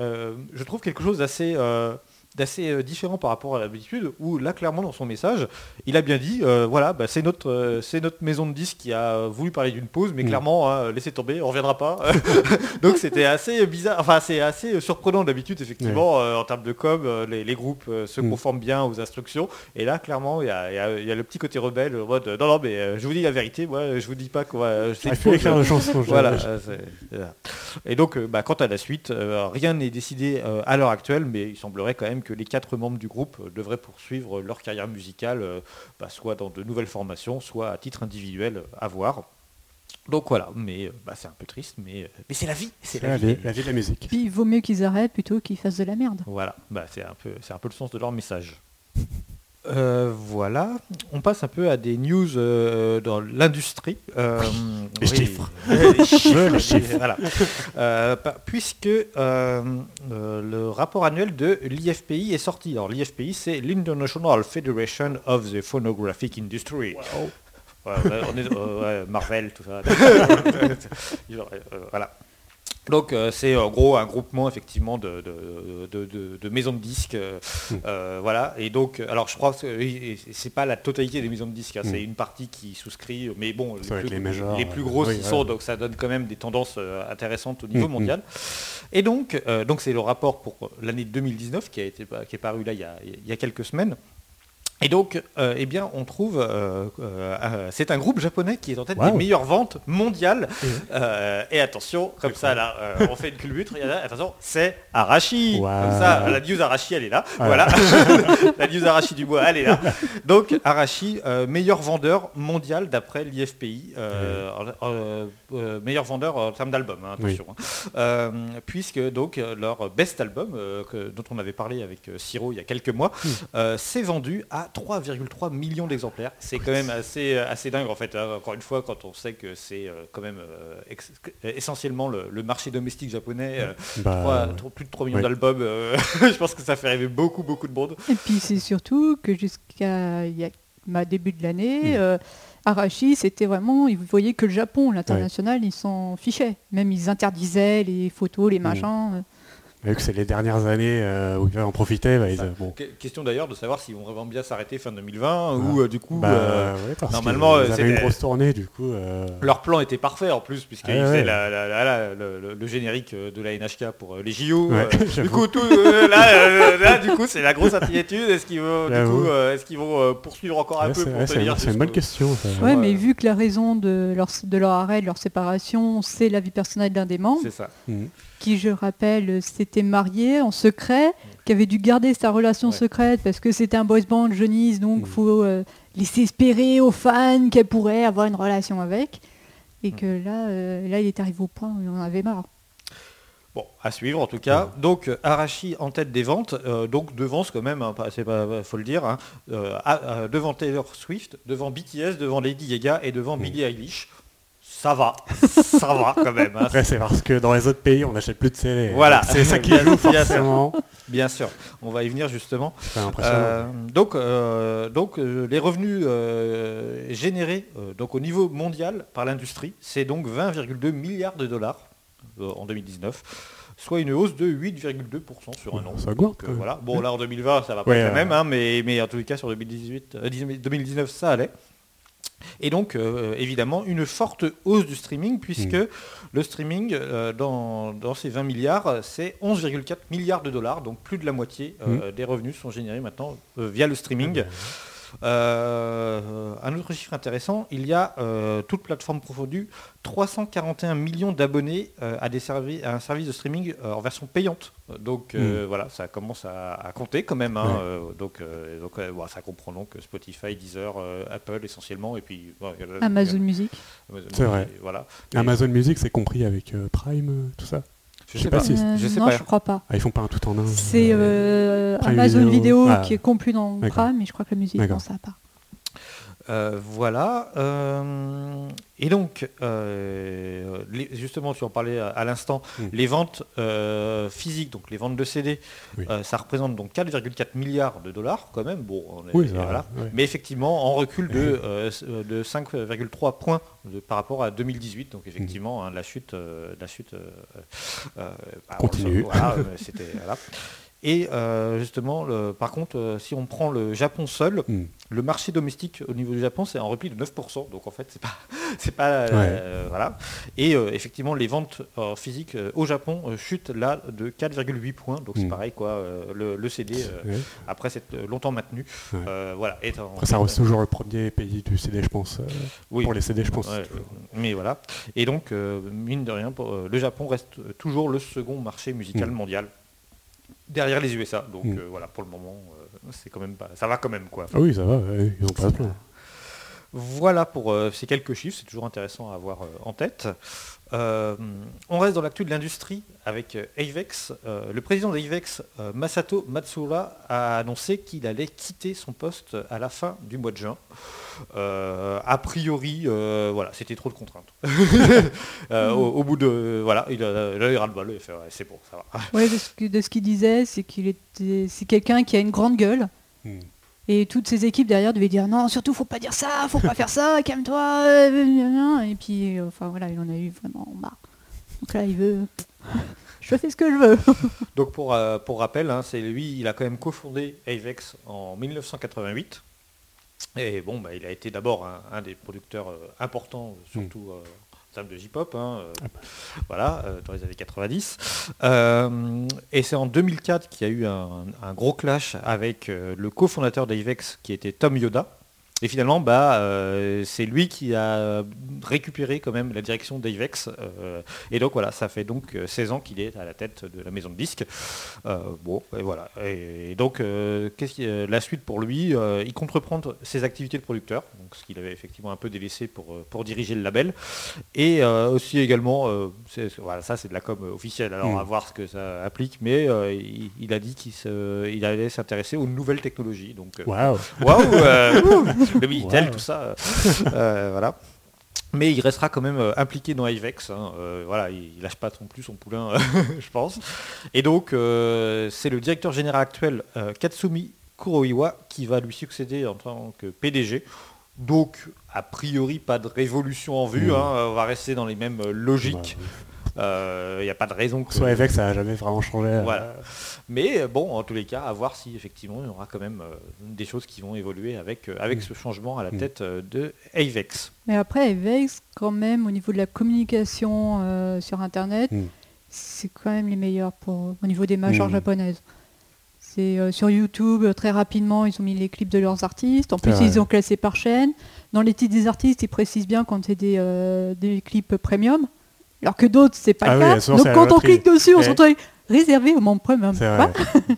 euh, je trouve quelque chose d'assez euh, d'assez euh, différent par rapport à l'habitude, où là clairement dans son message, il a bien dit, euh, voilà, bah, c'est notre, euh, c'est notre maison de disques qui a voulu parler d'une pause, mais Mm. clairement, hein, laissez tomber, on reviendra pas. Donc c'était assez bizarre, enfin c'est assez surprenant d'habitude effectivement en termes de com, les, les groupes se Mm. conforment bien aux instructions, et là clairement il y a, il y a- y a le petit côté rebelle, en mode, non non mais je vous dis la vérité, moi je vous dis pas quoi, une faut pause, écrire une chanson. je- voilà. je-. Et donc, bah, quant à la suite, rien n'est décidé à l'heure actuelle, mais il semblerait quand même que les quatre membres du groupe euh, devraient poursuivre leur carrière musicale, euh, bah, soit dans de nouvelles formations, soit à titre individuel, à voir. Donc voilà, mais euh, bah, c'est un peu triste, mais, mais c'est la vie, c'est la, la, vie. vie, la vie de la musique. Puis il vaut mieux qu'ils arrêtent plutôt qu'ils fassent de la merde. Voilà, bah, c'est un peu, c'est un peu le sens de leur message. Euh, voilà, on passe un peu à des news euh, dans l'industrie. Euh, Les chiffres. les chiffres, les chiffres. voilà. Pa- puisque le rapport annuel de l'IFPI est sorti. Alors l'IFPI, c'est l'International Federation of the Phonographic Industry. Ouais, ouais, on est, ouais, Marvel, tout ça. Voilà. Donc euh, c'est en gros un groupement effectivement de, de, de- maisons de disques, euh, euh, voilà. Et donc, alors je crois que c'est pas la totalité des maisons de disques, hein, c'est une partie qui souscrit, mais bon, les plus, les majors, les plus euh, grosses oui, y ouais. sont, donc ça donne quand même des tendances euh, intéressantes au niveau Mm, mondial. Et donc, euh, donc c'est le rapport pour l'année 2019 qui a été qui est paru là il y a, il y a quelques semaines. Et donc, euh, eh bien, on trouve, euh, euh, c'est un groupe japonais qui est en tête des meilleures ventes mondiales. Et attention, comme ça, là, on fait une culbute. Regardez, attention, c'est Arashi. Wow. Comme ça, la news Arashi, elle est là. Voilà. Voilà, la news Arashi du bois, elle est là. Donc, Arashi, meilleur vendeur mondial d'après l'IFPI. meilleur vendeur en termes d'album, hein, attention. hein. Puisque donc leur best album, que- dont on avait parlé avec Siro il y a quelques mois, euh, s'est vendu à 3,3 millions d'exemplaires. C'est quand même assez, assez dingue en fait. hein. Encore une fois, quand on sait que c'est euh, quand même euh, essentiellement le, le marché domestique japonais, euh, Bah, plus de 3 millions Ouais. d'albums, euh, je pense que ça fait rêver beaucoup beaucoup de monde. Et puis c'est surtout que jusqu'à ma début de l'année, Mm. euh, Arashi, c'était vraiment, ils voyaient que le Japon, l'international, ils s'en fichaient. Même ils interdisaient les photos, les Mm. machins. euh. Vu que c'est les dernières années euh, où ils en profiter, bah, ils, bon. Que- Question d'ailleurs de savoir s'ils vont vraiment bien s'arrêter fin 2020 ou euh, du coup Bah, euh, ouais, parce normalement, c'était- une grosse tournée, du coup. euh, leur plan était parfait en plus puisqu'ils Ah faisaient ouais. la- la- la- la- le, générique de la NHK pour les JO. Ouais, euh, du coup, tout, euh, là, euh, là, du coup, c'est la grosse inquiétude. Est-ce qu'ils vont, du J'avoue. coup, euh, est-ce qu'ils vont poursuivre encore un ouais, peu c'est pour c'est- tenir c'est une bonne question. ça. Ouais, Ouais. mais vu que la raison de leur, de leur arrêt, de leur séparation, c'est la vie personnelle d'un des membres, C'est ça. Mhm. Qui, je rappelle, s'était marié en secret, qui avait dû garder sa relation Ouais. secrète parce que c'était un boys band jeunisse, donc Mhm. faut euh, laisser espérer aux fans qu'elle pourrait avoir une relation avec. Et Mhm. que là, euh, là, il est arrivé au point où il en avait marre. Bon, à suivre en tout cas. Donc euh, Arashi en tête des ventes, euh, donc devance quand même, hein, c'est pas, faut le dire, hein, euh, à- euh, devant Taylor Swift, devant BTS, devant Lady Gaga et devant Billie Eilish. Ça va, ça va quand même. hein. Après, c'est parce que dans les autres pays, on n'achète plus de CD. Voilà. C'est ça qui joue forcément. Bien sûr, on va y venir justement. Euh, donc, euh, donc euh, les revenus générés donc au niveau mondial par l'industrie, c'est donc 20,2 milliards de dollars en 2019, soit une hausse de 8,2% sur un an. ça Donc, quand euh, voilà. Bon là en 2020 ça va pas Ouais, être la euh, même, hein, mais, mais en tous les cas sur 2018, euh, 2019 ça allait. Et donc, euh, évidemment, une forte hausse du streaming, puisque Mm. le streaming, euh, dans, dans ces 20 milliards, c'est 11,4 milliards de dollars, donc plus de la moitié euh, des revenus sont générés maintenant via le streaming. Euh, un autre chiffre intéressant, il y a, euh, toute plateforme confondue, 341 millions d'abonnés euh, à, des servi- à un service de streaming euh, en version payante. Donc euh, voilà, ça commence à, à compter quand même. hein. Ouais. Euh, donc euh, donc euh, bon, ça comprend donc Spotify, Deezer, euh, Apple essentiellement, et puis bon, Amazon Music. Amazon, C'est vrai. et Voilà. Amazon Music, c'est compris avec euh, Prime, tout ça? Je sais pas pas. si- Euh, je sais non, pas. je crois pas. Ah, ils font pas un tout en un. C'est euh, Prime Amazon Video. Vidéo Ah. qui est compris dans. Prime, mais je crois que la musique, non, ça va pas. Euh, voilà. euh, et donc, euh, les- justement, tu en parlais à, à l'instant, Mm. les ventes physiques, donc les ventes de CD, Oui. ça représente donc 4,4 milliards de dollars quand même. Bon, on est- Oui, ça va, voilà. ouais. Mais effectivement, en recul de, euh, s- euh, de 5,3 points de- par rapport à 2018. Donc effectivement, hein, la chute, la chute bah, Continue. sait, voilà, c'était voilà. Et euh, justement, le- par contre, euh, si on prend le Japon seul, Hmm. le marché domestique au niveau du Japon, c'est en repli de 9%. Donc en fait, c'est pas, c'est pas, euh, voilà. Et effectivement, les ventes physiques au Japon chutent là de 4,8 points. Donc c'est Mm. pareil, quoi. le, le CD, Ouais. après euh, longtemps maintenu, Ouais. voilà. est en- Après, ça reste toujours le premier pays du CD, je pense. Oui. Pour les CD, je pense. Mais voilà. Et donc, mine de rien, pour, le Japon reste toujours le second marché musical Mm. mondial derrière les USA. Donc Mm. euh, voilà, pour le moment, euh, c'est quand même pas, ça va quand même quoi. Ah oui, ça va, ils ont pas. Voilà pour euh, ces quelques chiffres, c'est toujours intéressant à avoir en tête. Euh, on reste dans l'actu de l'industrie avec euh, Avex. Euh, le président d'Avex, euh, Masato Matsura, a annoncé qu'il allait quitter son poste à la fin du mois de juin. Euh, a priori, euh, voilà, c'était trop de contraintes. Euh, au, au bout de, voilà, il a, là, il ras-le-bol, il a fait, ouais, c'est bon, ça va. Ouais, de ce, qu'il disait, c'est qu'il était, c'est quelqu'un qui a une grande gueule. Hmm. Et toutes ses équipes derrière devaient dire non, surtout faut pas dire ça, faut pas faire ça, calme-toi. euh. Et puis, euh, enfin voilà, il en a eu vraiment marre. Donc là, il veut. je fais ce que je veux. Donc pour, euh, pour rappel, hein, c'est lui, il a quand même cofondé Avex en 1988. Et bon, bah, il a été d'abord un, un des producteurs euh, importants, surtout euh, de J-pop, hein, euh, voilà, euh, dans les années 90. Euh, et c'est en 2004 qu'il y a eu un, un gros clash avec le cofondateur d'Avex qui était Tom Yoda. Et finalement, bah, euh, c'est lui qui a récupéré quand même la direction d'Avex. euh, et donc voilà, ça fait donc euh, 16 ans qu'il est à la tête de la maison de disques. Euh, bon, et voilà. Et, donc, euh, qui- euh, la suite pour lui, euh, il compte reprendre ses activités de producteur, donc ce qu'il avait effectivement un peu délaissé pour, euh, pour diriger le label. Et euh, aussi également, euh, voilà, ça c'est de la com officielle, alors Mm. on va voir ce que ça applique, mais euh, il, il a dit qu'il se- il allait s'intéresser aux nouvelles technologies. Donc, euh, Waouh euh, ouh, Le Minitel, Wow. tout ça. euh, euh, voilà. Mais il restera quand même euh, impliqué dans Ivex. hein, euh, voilà, il, lâche pas non plus son poulain, je pense. Et donc, c'est le directeur général actuel, Katsumi Kuroiwa, qui va lui succéder en tant que PDG. Donc, a priori, pas de révolution en vue. Mmh. hein, on va rester dans les mêmes logiques. Il n'y a pas de raison que... Soit avec, ça n'a jamais vraiment changé. euh, Voilà. Mais euh, bon, en tous les cas, à voir si effectivement il y aura quand même euh, des choses qui vont évoluer avec, euh, avec Mm. ce changement à la Mm. tête euh, de Avex. Mais après, Avex, quand même, au niveau de la communication euh, sur Internet, Mm. c'est quand même les meilleurs pour, au niveau des majors japonaises. C'est euh, sur YouTube, euh, très rapidement, ils ont mis les clips de leurs artistes. En plus, ils ont classé par chaîne. Dans les titres des artistes, ils précisent bien quand c'est des, euh, des clips premium. Alors que d'autres, c'est pas Ah le oui, cas. souvent, Donc quand on clique dessus, on se retrouve réservé au membre premium. C'est vrai.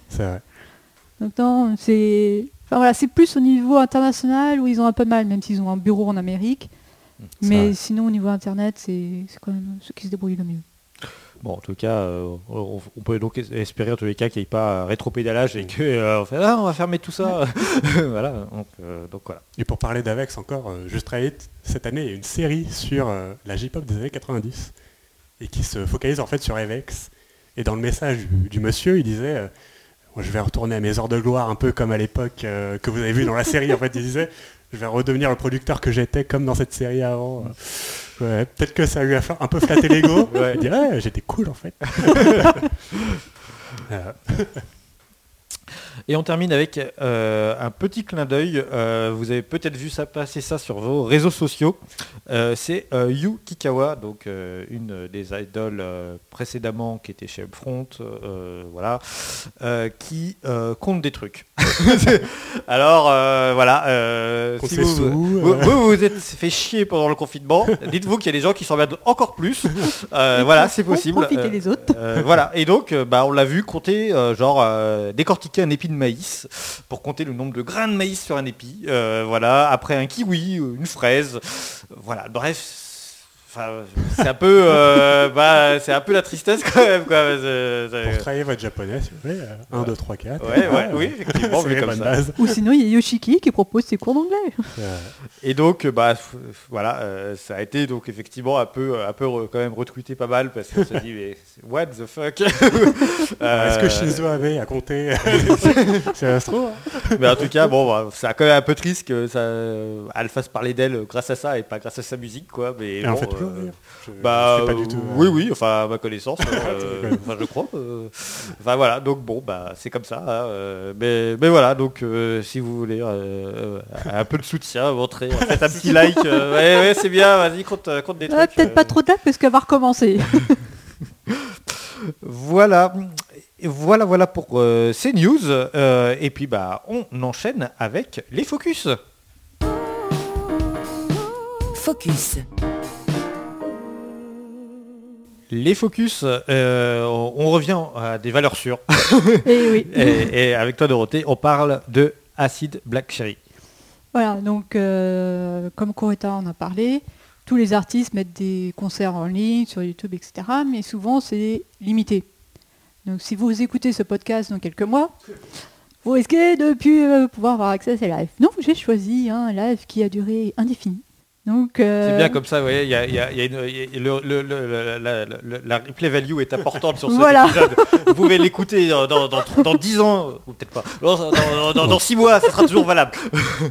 c'est vrai. Donc non, c'est enfin, voilà, c'est plus au niveau international où ils ont un peu de mal, même s'ils ont un bureau en Amérique. Mais vrai. sinon, au niveau internet, c'est c'est quand même ceux qui se débrouillent le mieux. Bon, en tout cas, euh, on, on peut donc es- espérer en tous les cas qu'il n'y ait pas rétropédalage et que euh, on fait ah, on va fermer tout ça. voilà. Donc, euh, donc voilà. Et pour parler d'Avex encore, euh, juste très vite, cette année, il y a une série sur euh, la J-pop des années 90 et qui se focalise en fait sur Avex. Et dans le message du, du monsieur, il disait euh, je vais retourner à mes heures de gloire, un peu comme à l'époque euh, que vous avez vu dans la série. En fait, il disait Je vais redevenir le producteur que j'étais comme dans cette série avant. Ouais, Peut-être que ça lui a fait un peu flatter l'ego. Ouais. Il dit Ouais, j'étais cool en fait. Et on termine avec euh, un petit clin d'œil. Euh, vous avez peut-être vu ça passer ça sur vos réseaux sociaux. Euh, c'est euh, Yu Kikawa, donc euh, une des idoles euh, précédemment qui était chez Upfront, euh, voilà, euh, qui euh, compte des trucs. Alors euh, voilà, euh, si vous, sous, vous, euh. vous vous êtes fait chier pendant le confinement, dites-vous qu'il y a des gens qui s'emmerdent encore plus. Euh, voilà, c'est Pour possible. profiter les autres. euh, voilà, et donc bah, on l'a vu compter, euh, genre euh, décortiquer un épi maïs pour compter le nombre de grains de maïs sur un épi. Euh, voilà, après un kiwi, une fraise. Voilà, bref, Enfin, c'est un peu, euh, bah, c'est un peu la tristesse quand même, quoi. C'est- c'est- Pour travailler votre japonais, s'il vous plaît. 1, 2, 3, 4. Ouais, ouais, oui, effectivement, C'est vu les comme ça. Ou sinon, il y a Yoshiki qui propose ses cours d'anglais. Euh, Et donc, bah, f- voilà, euh, ça a été donc effectivement un peu, un peu re- quand même retweeté pas mal parce qu'on se dit, mais what the fuck? Euh, Est-ce que Shinzo avait à compter? C'est Astro hein Mais en tout cas, bon, bah, c'est quand même un peu triste que ça, elle fasse parler d'elle grâce à ça et pas grâce à sa musique, quoi. Mais Et en bon, fait, euh. Je- Bah je sais pas euh, du tout. euh, oui oui enfin à ma connaissance euh, Ouais. enfin je crois euh, enfin voilà donc bon bah c'est comme ça hein, euh, mais mais voilà donc euh, si vous voulez euh, euh, un peu de soutien montrez faites un petit like euh, ouais ouais c'est bien vas-y compte euh, compte des Ah, trucs Peut-être euh, pas trop tard parce qu'elle va recommencer. voilà Et voilà voilà pour euh, ces news Euh, et puis bah on enchaîne avec les focus Focus. Les focus euh, on revient à des valeurs sûres Et oui. et, et avec toi Dorothée on parle de Acid Black Cherry Voilà, donc euh, comme Coretta en a parlé, tous les artistes mettent des concerts en ligne sur YouTube, etc. Mais souvent c'est limité. Donc si vous écoutez ce podcast dans quelques mois, vous risquez de plus euh, pouvoir avoir accès à ces lives. Donc j'ai choisi un live qui a duré indéfini. Donc euh, C'est bien comme ça, vous voyez, il y a, il y a- il y a une- il y a- le- le- le- la, la- la replay value est importante sur Voilà. épisode. Vous pouvez l'écouter dans, dans, dans, dans 10 ans, ou peut-être pas, dans, dans, dans, dans 6 mois, ça sera toujours valable.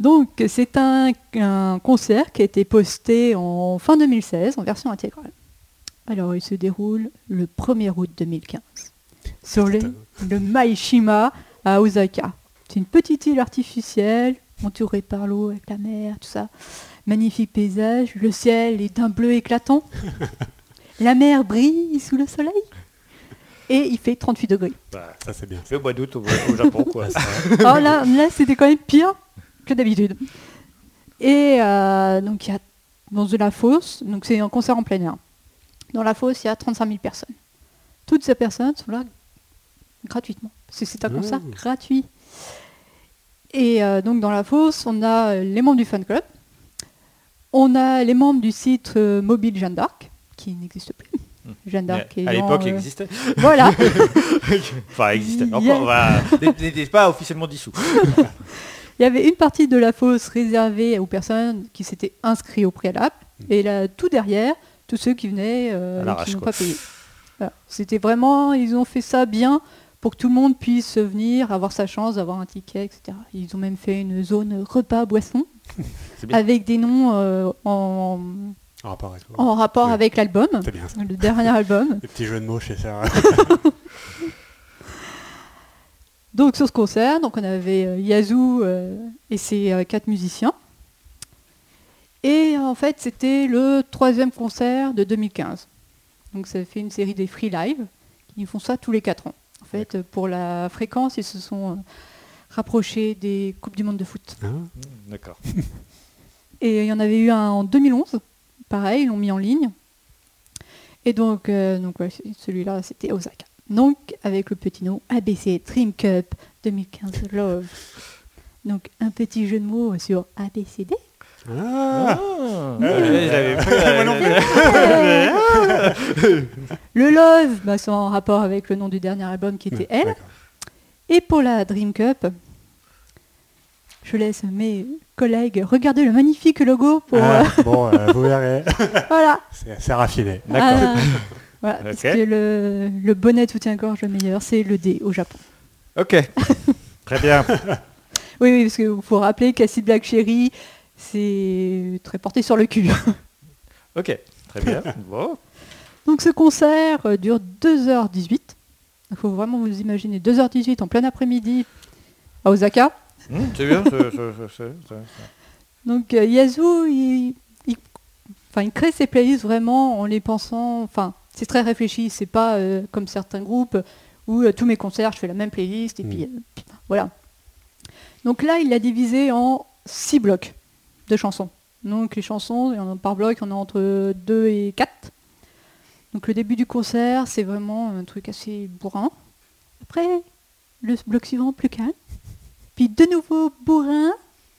Donc c'est un, un concert qui a été posté en fin 2016 en version intégrale. Alors il se déroule le 1er août 2015 sur les- le Maishima à Osaka. C'est une petite île artificielle entourée par l'eau avec la mer, tout ça. Magnifique paysage, le ciel est d'un bleu éclatant. la mer brille sous le soleil. Et il fait 38 degrés. Ça, c'est bien. C'est au mois d'août au, au Japon, quoi. Vrai. Oh là, là c'était quand même pire que d'habitude. Et euh, donc il y a dans de la fosse, donc c'est un concert en plein air. Dans la fosse, il y a 35 000 personnes. Toutes ces personnes sont là gratuitement. C'est un concert Mmh. gratuit. Et euh, donc dans la fosse, on a euh, les membres du fan club. On a les membres du site euh, mobile Jeanne d'Arc, qui n'existe plus. Jeanne d'Arc à l'époque, il euh, existait. Voilà. enfin, il existait. Encore. N'était pas officiellement dissous. Il y avait une partie de la fosse réservée aux personnes qui s'étaient inscrites au préalable, et là, tout derrière, tous ceux qui venaient euh, qui n'ont pas payé. Voilà. C'était vraiment, ils ont fait ça bien pour que tout le monde puisse venir, avoir sa chance d'avoir un ticket, etc. Ils ont même fait une zone repas-boisson C'est bien. avec des noms euh, en, En rapport avec en rapport Oui. avec l'album, C'est bien ça. le dernier album. Des petits jeux de mots chez Sarah. Donc sur ce concert, donc on avait euh, Yazoo euh, et ses euh, quatre musiciens. Et en fait, c'était le troisième concert de 2015. Donc ça fait une série des free live. Ils font ça tous les quatre ans. En fait, pour la fréquence, ils se sont euh, rapprochés des Coupes du Monde de foot. Hein D'accord. Et il y en avait eu un en 2011. Pareil, ils l'ont mis en ligne. Et donc, euh, donc ouais, celui-là, c'était Osaka. Donc, avec le petit nom ABC Dream Cup 2015 Love. Donc, un petit jeu de mots sur ABCD. Ah, Moi non Le Love, bah, c'est en rapport avec le nom du dernier album qui était Elle. Et pour la Dream Cup, je laisse mes collègues regarder le magnifique logo pour... Ah, euh, bon, euh, vous verrez. voilà. C'est assez raffiné. D'accord. Ah, voilà, parce que le, le bonnet soutien-gorge le meilleur, c'est le D au Japon. Ok. Très bien. Oui, oui, parce qu'il faut rappeler qu'Acid Black Cherry, c'est très porté sur le cul. Ok. Très bien. Donc ce concert euh, dure 2h18. Il faut vraiment vous imaginer 2h18 en plein après-midi à Osaka. Hmm, c'est bien. Donc euh, Yazoo, il, il- enfin, il crée ses playlists vraiment en les pensant. Enfin, c'est très réfléchi. C'est pas euh, comme certains groupes où euh, tous mes concerts, je fais la même playlist et Mm. puis euh, voilà. Donc là, il l'a divisé en six blocs de chansons. Donc les chansons, en a par bloc, en a entre 2 et 4. Donc le début du concert, c'est vraiment un truc assez bourrin. Après, le bloc suivant, plus calme. Puis de nouveau bourrin,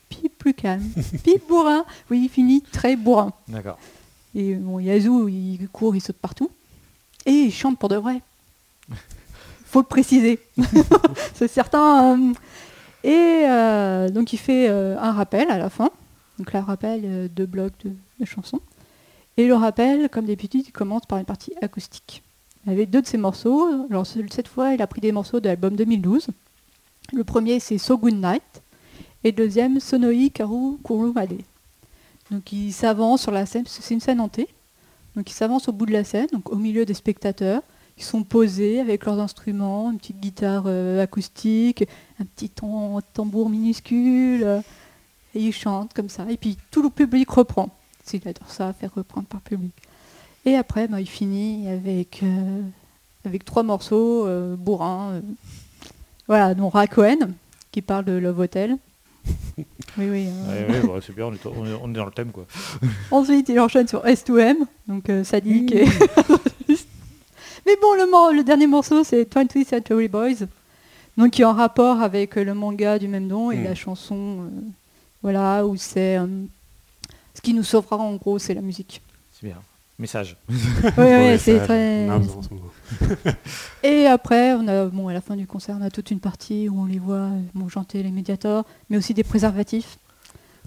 puis plus plus calme. Puis bourrin, oui, il finit très bourrin. D'accord. Et bon, Yazoo, il court, il saute partout. Et il chante pour de vrai. Faut le préciser. C'est certain. euh, Et euh, donc il fait euh, un rappel à la fin. Donc là, rappel, euh, deux blocs de, chansons. Et le rappel, comme d'habitude, il commence par une partie acoustique. Il avait deux de ses morceaux. Alors ce- cette fois, il a pris des morceaux de l'album 2012. Le premier, c'est So Good Night. Et le deuxième, Sonoi Karu Kurumade. Donc il s'avance sur la scène, c'est une scène hantée. Donc ils s'avancent au bout de la scène, au milieu des spectateurs. Ils sont posés avec leurs instruments, une petite guitare euh, acoustique, un petit tam- tambour minuscule. Et ils chantent comme ça. Et puis tout le public reprend. S'il adore ça, faire reprendre par public. Et après, bah, il finit avec, euh, avec trois morceaux euh, bourrins. euh. Voilà, dont Ra Cohen, qui parle de Love Hotel. Oui, oui. Ouais, c'est bien, on est, on dans le thème quoi. Ensuite, il enchaîne sur S2M, donc sadique. et- Mais bon, le, dernier morceau, c'est 20th Century Boys, donc qui est en rapport avec le manga du même nom et Mm. la chanson, voilà, où c'est euh, ce qui nous sauvera en gros, c'est la musique. C'est bien. Message. Oui, oui, c'est très. Et après, on a, bon, à la fin du concert, on a toute une partie où on les voit euh, bon, chanter les médiators, mais aussi des préservatifs.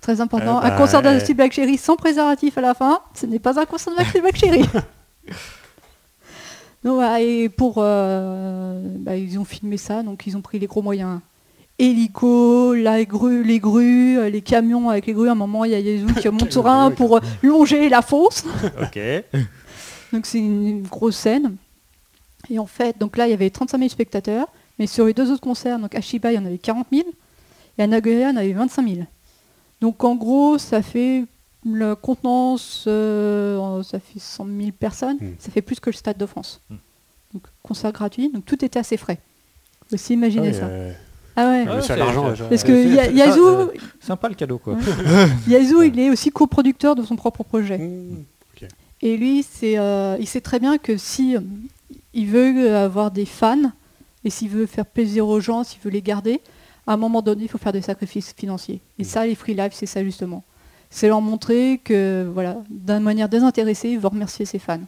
Très important. Euh, un bah, concert euh, d'Asty Black Cherry sans préservatif à la fin, ce n'est pas un concert d'Asty Black Cherry. donc, voilà, et pour, euh, bah, ils ont filmé ça, donc ils ont pris les gros moyens. Hélico, la grue, les grues, euh, les camions avec les grues. À un moment, il y a Yazoo qui monte sur un pour euh, longer la fosse. ok. Donc c'est une, grosse scène. Et en fait, donc là, il y avait 35 000 spectateurs, mais sur les deux autres concerts, donc à Shiba, il y en avait 40 000, et à Nagoya, il y en avait 25 000. Donc en gros, ça fait la contenance, euh, ça fait 100 000 personnes, Mm. ça fait plus que le Stade de France. Mm. Donc concert gratuit, donc tout était assez frais. Faut aussi imaginer Ouais, ça. euh, Ah ouais. Ah, c'est- l'argent. Parce que Ya- c'est- Yazoo, Sympa le cadeau quoi. Yazoo, il est aussi coproducteur de son propre projet. Mmh. Et lui, c'est, euh, il sait très bien que si euh, il veut avoir des fans et s'il veut faire plaisir aux gens, s'il veut les garder, à un moment donné, il faut faire des sacrifices financiers. Et ça, les free live, c'est ça justement. C'est leur montrer que, voilà, d'une manière désintéressée, il va remercier ses fans.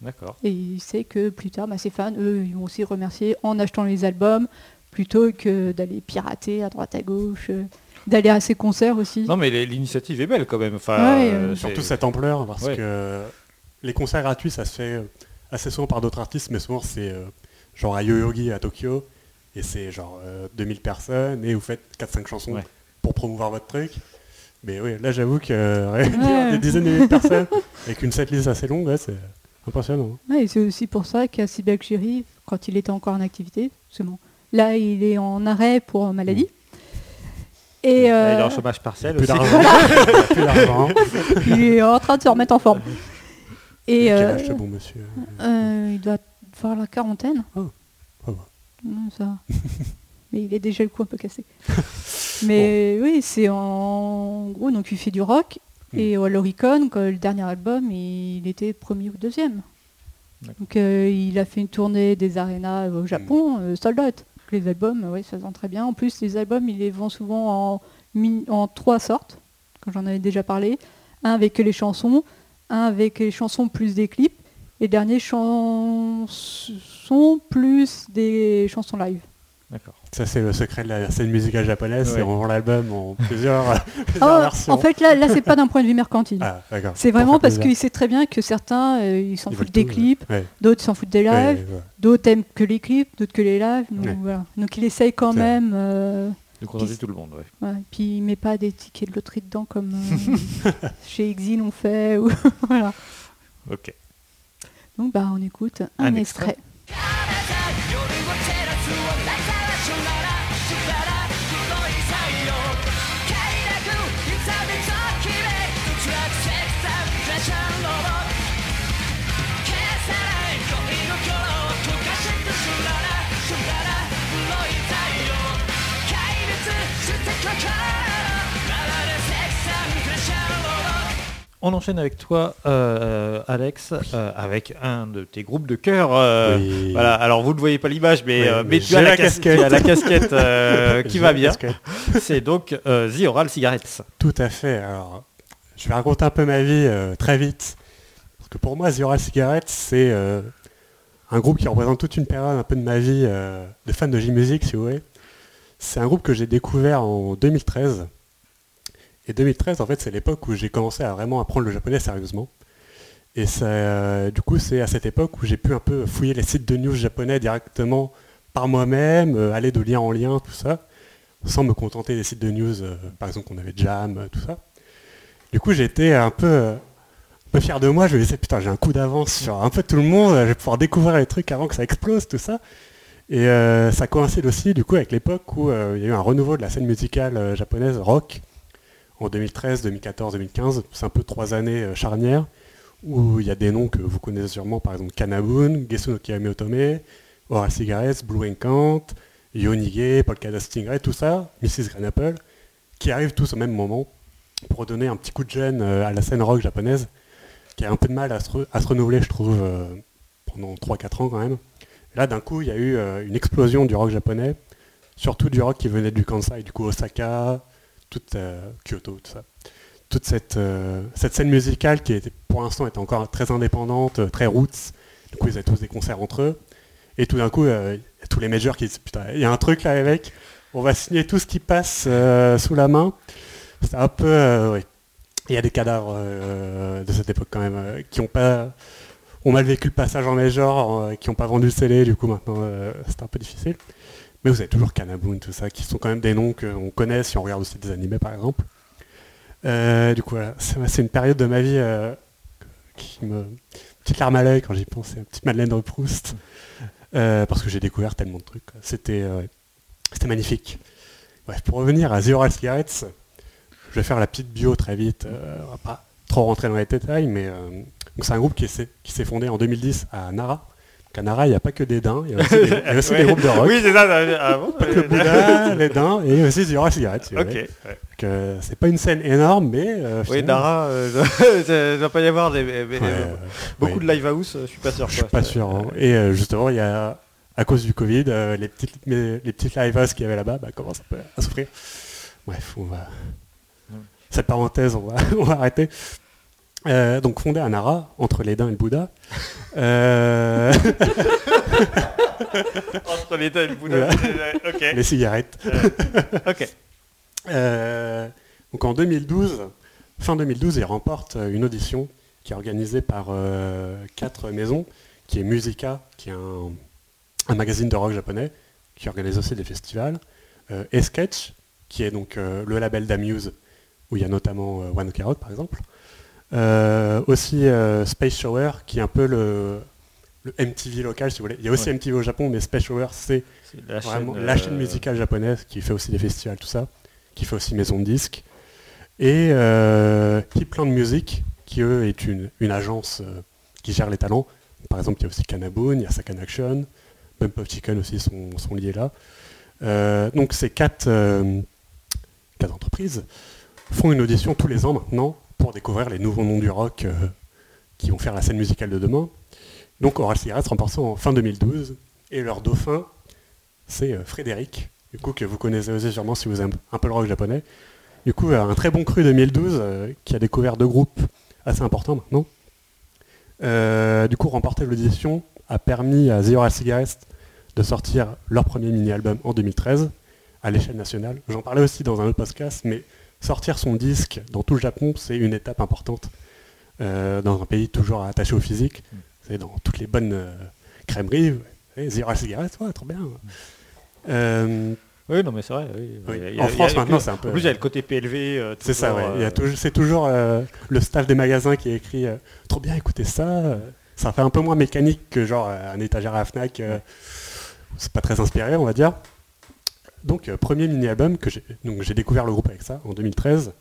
D'accord. Et il sait que plus tard, bah, ses fans, eux, ils vont aussi remercier en achetant les albums plutôt que d'aller pirater à droite à gauche, euh, d'aller à ses concerts aussi. Non mais l'initiative est belle quand même. Enfin, Ouais, euh, euh, Surtout cette ampleur, parce Ouais. que les concerts gratuits, ça se fait assez souvent par d'autres artistes, mais souvent c'est euh, genre à Yoyogi à Tokyo, et c'est genre euh, 2000 personnes, et vous faites 4-5 chansons Ouais. pour promouvoir votre truc. Mais oui, là j'avoue que réunir Ouais. des dizaines de milliers de personnes avec une setlist assez longue, ouais, c'est impressionnant. Ouais, et c'est aussi pour ça qu'à Chéri, quand il était encore en activité, c'est bon. Là, il est en arrêt pour maladie. Et Là, il est euh, en chômage partiel Plus aussi. d'argent. plus d'argent. il est en train de se remettre en forme. Et Quel euh, âge ce bon monsieur euh, il doit avoir la quarantaine. Oh, ça va. Mais il est déjà le cou un peu cassé. Mais oui, c'est en gros, donc il fait du rock. Mm. Et à l'Oricon, le dernier album, il était premier ou deuxième. Donc euh, il a fait une tournée des arénas au Japon, euh, sold out. Les albums, oui, ça se vend très bien. En plus, les albums, il les vend souvent en, trois sortes, quand j'en avais déjà parlé. Un avec les chansons, un avec les chansons plus des clips, et dernier chansons plus des chansons live. D'accord. Ça c'est le secret de la scène musicale japonaise, Ouais. c'est on vend l'album en plusieurs, plusieurs Ah, versions. en fait, là, là c'est pas d'un point de vue mercantile. Ah, c'est vraiment parce qu'il sait très bien que certains, euh, ils s'en foutent des tout, clips, ouais. d'autres s'en foutent des lives, Ouais, ouais. d'autres aiment que les clips, d'autres que les lives. Donc, Ouais. voilà. donc il essaye quand même. euh, De contenter tout le monde. Ouais. ouais. Puis il met pas des tickets de loterie dedans comme euh, chez Exil on fait. Ou voilà. Ok. Donc bah on écoute un, Un extrait. extrait. On enchaîne avec toi, euh, Alex, euh, avec un de tes groupes de cœur. euh, Oui. Voilà. Alors vous ne voyez pas l'image, mais, Oui, euh, mais mais tu j'ai as la, la cas- casquette. tu as la casquette euh, qui J'ai va la bien. casquette. C'est donc euh, The Oral Cigarettes. Tout à fait. Alors, je vais raconter un peu ma vie euh, très vite. Parce que pour moi, The Oral Cigarettes, c'est euh, un groupe qui représente toute une période un peu de ma vie euh, de fan de J-Music, si vous voulez. C'est un groupe que j'ai découvert en 2013. Et 2013, en fait, c'est l'époque où j'ai commencé à vraiment apprendre le japonais sérieusement. Et ça, euh, du coup, c'est à cette époque où j'ai pu un peu fouiller les sites de news japonais directement par moi-même, euh, aller de lien en lien, tout ça, sans me contenter des sites de news, euh, par exemple, qu'on avait Jam, tout ça. Du coup, j'étais un peu, un peu fier de moi. Je me disais, putain, j'ai un coup d'avance sur un peu tout le monde. Je vais pouvoir découvrir les trucs avant que ça explose, tout ça. Et ça coïncide aussi, du coup, avec l'époque où il y a eu un renouveau de la scène musicale japonaise rock en 2013, 2014, 2015. C'est un peu trois années euh, charnières où il y a des noms que vous connaissez sûrement, par exemple Kanabun, Gesu no Otome, Oral Cigarettes, Blue Encant, Yonige, Polka Dot Stingray, tout ça, Mrs. Green Apple, qui arrivent tous au même moment pour donner un petit coup de gêne euh, à la scène rock japonaise, qui a un peu de mal à se, renouveler, je trouve, euh, pendant 3-4 ans quand même. Là, d'un coup, il y a eu une explosion du rock japonais, surtout du rock qui venait du Kansai, du coup Osaka, toute, euh, Kyoto, tout ça. Toute cette, euh, cette scène musicale qui pour l'instant était encore très indépendante, euh, très roots. Du coup, ils avaient tous des concerts entre eux. Et tout d'un coup, tous les majors qui disent Putain, il y a un truc là, mecs, on va signer tout ce qui passe sous la main. C'est un peu. oui. Il y a des cadavres de cette époque quand même qui ont pas. ont mal vécu le passage en major, qui n'ont pas vendu le CD, du coup maintenant c'est un peu difficile. Mais vous avez toujours Kanabun, tout ça, qui sont quand même des noms qu'on connaît si on regarde aussi des animés par exemple. Euh, du coup, c'est une période de ma vie euh, qui me. Petite larme à l'œil quand j'y pense, une petite Madeleine de Proust. Euh, parce que j'ai découvert tellement de trucs. C'était magnifique. Bref, pour revenir à The Oral Cigarettes, je vais faire la petite bio très vite. on va pas trop rentrer dans les détails, mais c'est un groupe qui s'est fondé en 2010 à Nara. Donc à Nara, il n'y a pas que des daims, il y a aussi des, il y a aussi des groupes de rock. Oui, c'est ça. ah bon Pas que le Bouddha, les daims, et aussi The Oral Cigarettes. si Ok. ouais. Euh, c'est pas une scène énorme, mais... euh, Oui, Dara, euh, ça doit pas y avoir des, mais- ouais, euh, beaucoup de live house. Je suis pas sûr. Je suis quoi. pas sûr. hein. Et justement, il y a, à cause du Covid, les petites, les petites live houses qu'il y avait là-bas bah, commencent un peu à souffrir. Bref, on va. Cette parenthèse, on va, on va arrêter. Euh, donc fondé à Nara, entre les Daims et le Bouddha. Euh, Entre l'état et le Bouddha. Voilà. ok. les cigarettes. Ok. Euh, donc en 2012, fin 2012, ils remportent euh, une audition qui est organisée par quatre maisons, qui est Musica, qui est un, un magazine de rock japonais, qui organise aussi des festivals, et Sketch, qui est donc le label d'Amuse, où il y a notamment One Ok Rock par exemple. Euh, aussi euh, Space Shower, qui est un peu le, le MTV local, si vous voulez. Il y a aussi Ouais. MTV au Japon, mais Space Shower, c'est Vraiment, chaîne, la euh, chaîne musicale japonaise qui fait aussi des festivals, tout ça, qui fait aussi maison de disques. Et euh, Kipland Music, qui eux est une, une agence euh, qui gère les talents. Par exemple, il y a aussi Kanabun, il y a Sakan Action, Bump of Chicken aussi sont, sont liés là. Euh, donc ces quatre, euh, quatre entreprises font une audition tous les ans maintenant pour découvrir les nouveaux noms du rock euh, qui vont faire la scène musicale de demain. Donc Oral Cigarettes remporte en fin 2012 et leur dauphin c'est euh, Frédéric, du coup que vous connaissez aussi sûrement si vous aimez un peu le rock japonais. Du coup, euh, un très bon cru 2012 euh, qui a découvert deux groupes assez importants maintenant. Du coup, remporter l'audition a permis à The Oral Cigarettes de sortir leur premier mini-album en 2013 à l'échelle nationale. J'en parlais aussi dans un autre podcast, mais sortir son disque dans tout le Japon, c'est une étape importante euh, dans un pays toujours attaché au physique. C'est dans toutes les bonnes euh, crèmeries. Oral Cigarettes, ouais, trop bien. Euh, Oui, non, mais c'est vrai. oui. Oui. Il y a- En France, a- maintenant, c'est un peu- En plus, il y a le côté PLV. euh, C'est ça, ouais. Euh, c'est toujours euh, le staff des magasins qui écrit Trop bien, écoutez ça. Ça fait un peu moins mécanique que genre un étagère à la Fnac. c'est pas très inspiré, on va dire. Donc, euh, premier mini-album que j'ai donc j'ai découvert le groupe avec ça en 2013.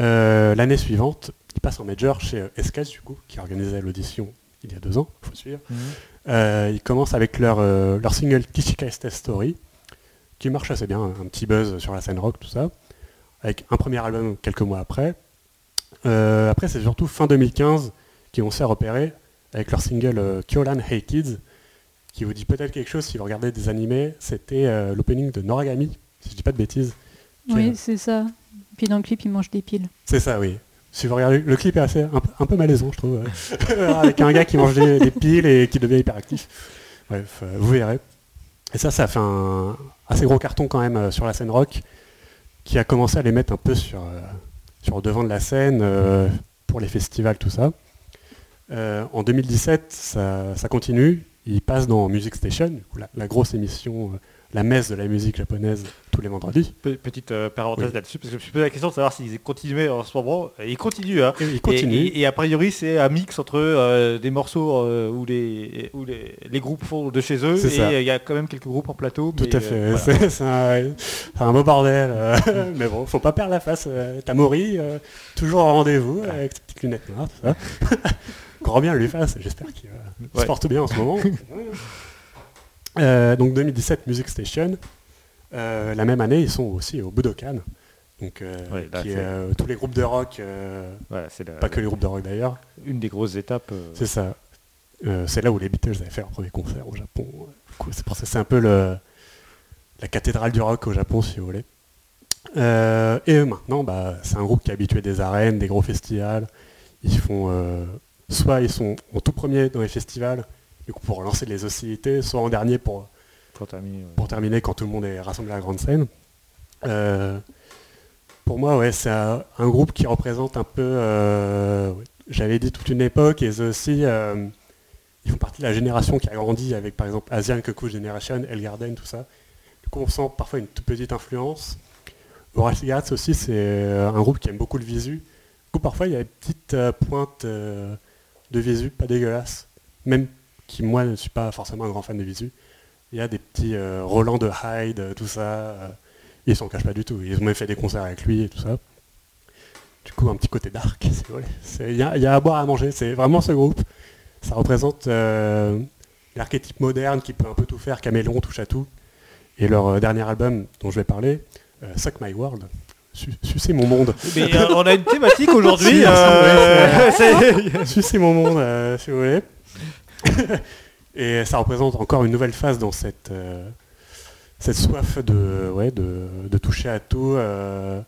Euh, L'année suivante, il passe en major chez euh, Escalade, du coup, qui organisait l'audition il y a deux ans, il faut suivre. Mhm. Euh, ils commencent avec leur, euh, leur single Kishika Test Story, qui marche assez bien, un petit buzz sur la scène rock, tout ça, avec un premier album quelques mois après, après, c'est surtout fin 2015 qu'ils ont s'est repérer avec leur single Kyolan Hey Kids, qui vous dit peut-être quelque chose si vous regardez des animés. C'était euh, l'opening de Noragami, si je dis pas de bêtises. Oui, est- c'est ça. Puis dans le clip, il mange des piles. C'est ça, oui. Si vous regardez, le clip est assez, un, peu- un peu malaisant, je trouve. ouais. avec un gars qui mange des, des piles et qui devient hyperactif. Bref, euh, vous verrez. Et ça, ça a fait un assez gros carton quand même euh, sur la scène rock, qui a commencé à les mettre un peu sur, euh, sur le devant de la scène euh, pour les festivals, tout ça. Euh, en 2017, ça, ça continue. Ils passent dans Music Station, la, la grosse émission, euh, la messe de la musique japonaise, tous les vendredis. Pe- Petite euh, parenthèse Oui. là-dessus, parce que je me suis posé la question de savoir s'ils continuaient en ce moment. Et ils continuent, hein. Et ils continuent. et- et a priori, c'est un mix entre euh, des morceaux où, les, où les, les groupes font de chez eux, et il y a quand même quelques groupes en plateau. Tout à fait. voilà. C'est un, un beau bordel. mais bon, faut pas perdre la face. euh, toujours au rendez-vous, avec ses petites lunettes noires, tout ça. Grand bien lui fasse, j'espère qu'il euh, il se Ouais. porte bien en ce moment. Euh, donc 2017, Music Station. Euh, la même année, ils sont aussi au Budokan. Donc, euh, Ouais, là, qui est, tous les groupes de rock, Voilà, c'est la- pas que les groupes de rock d'ailleurs, une des grosses étapes. c'est ça. C'est là où les Beatles avaient fait leur premier concert au Japon. C'est un peu le, la cathédrale du rock au Japon, si vous voulez. Et eux, maintenant, bah, c'est un groupe qui est habitué des arènes, des gros festivals. Ils font, soit ils sont en tout premier dans les festivals, du coup pour lancer les hostilités, soit en dernier pour, pour terminer. ouais. pour terminer quand tout le monde est rassemblé à la grande scène. Euh, pour moi, ouais, c'est un, un groupe qui représente un peu, euh, j'avais dit toute une époque, et aussi, euh, ils font partie de la génération qui a grandi avec, par exemple, Asian Koku Generation, El Garden, tout ça. Du coup, on sent parfois une toute petite influence. Oral Cigarettes aussi, c'est un groupe qui aime beaucoup le visu. Du coup, parfois, il y a une petite euh, pointe euh, de visu, pas dégueulasse. Même qui, moi, ne suis pas forcément un grand fan de visu. Il y a des petits euh, Roland de Hyde, euh, tout ça. euh, ils s'en cachent pas du tout. Ils ont même fait des concerts avec lui et tout ça. Du coup, un petit côté dark. C'est- Il y, a- il y a à boire à manger. C'est vraiment ce groupe. Ça représente l'archétype moderne qui peut un peu tout faire, caméléon, touche à tout. Et leur dernier album dont je vais parler, Suck My World, Su- Sucer mon monde. Mais euh, on a une thématique aujourd'hui. Euh, Sucer mon monde, euh, si vous voulez. Et ça représente encore une nouvelle phase dans cette, euh, cette soif de, ouais, de, de toucher à tout. euh.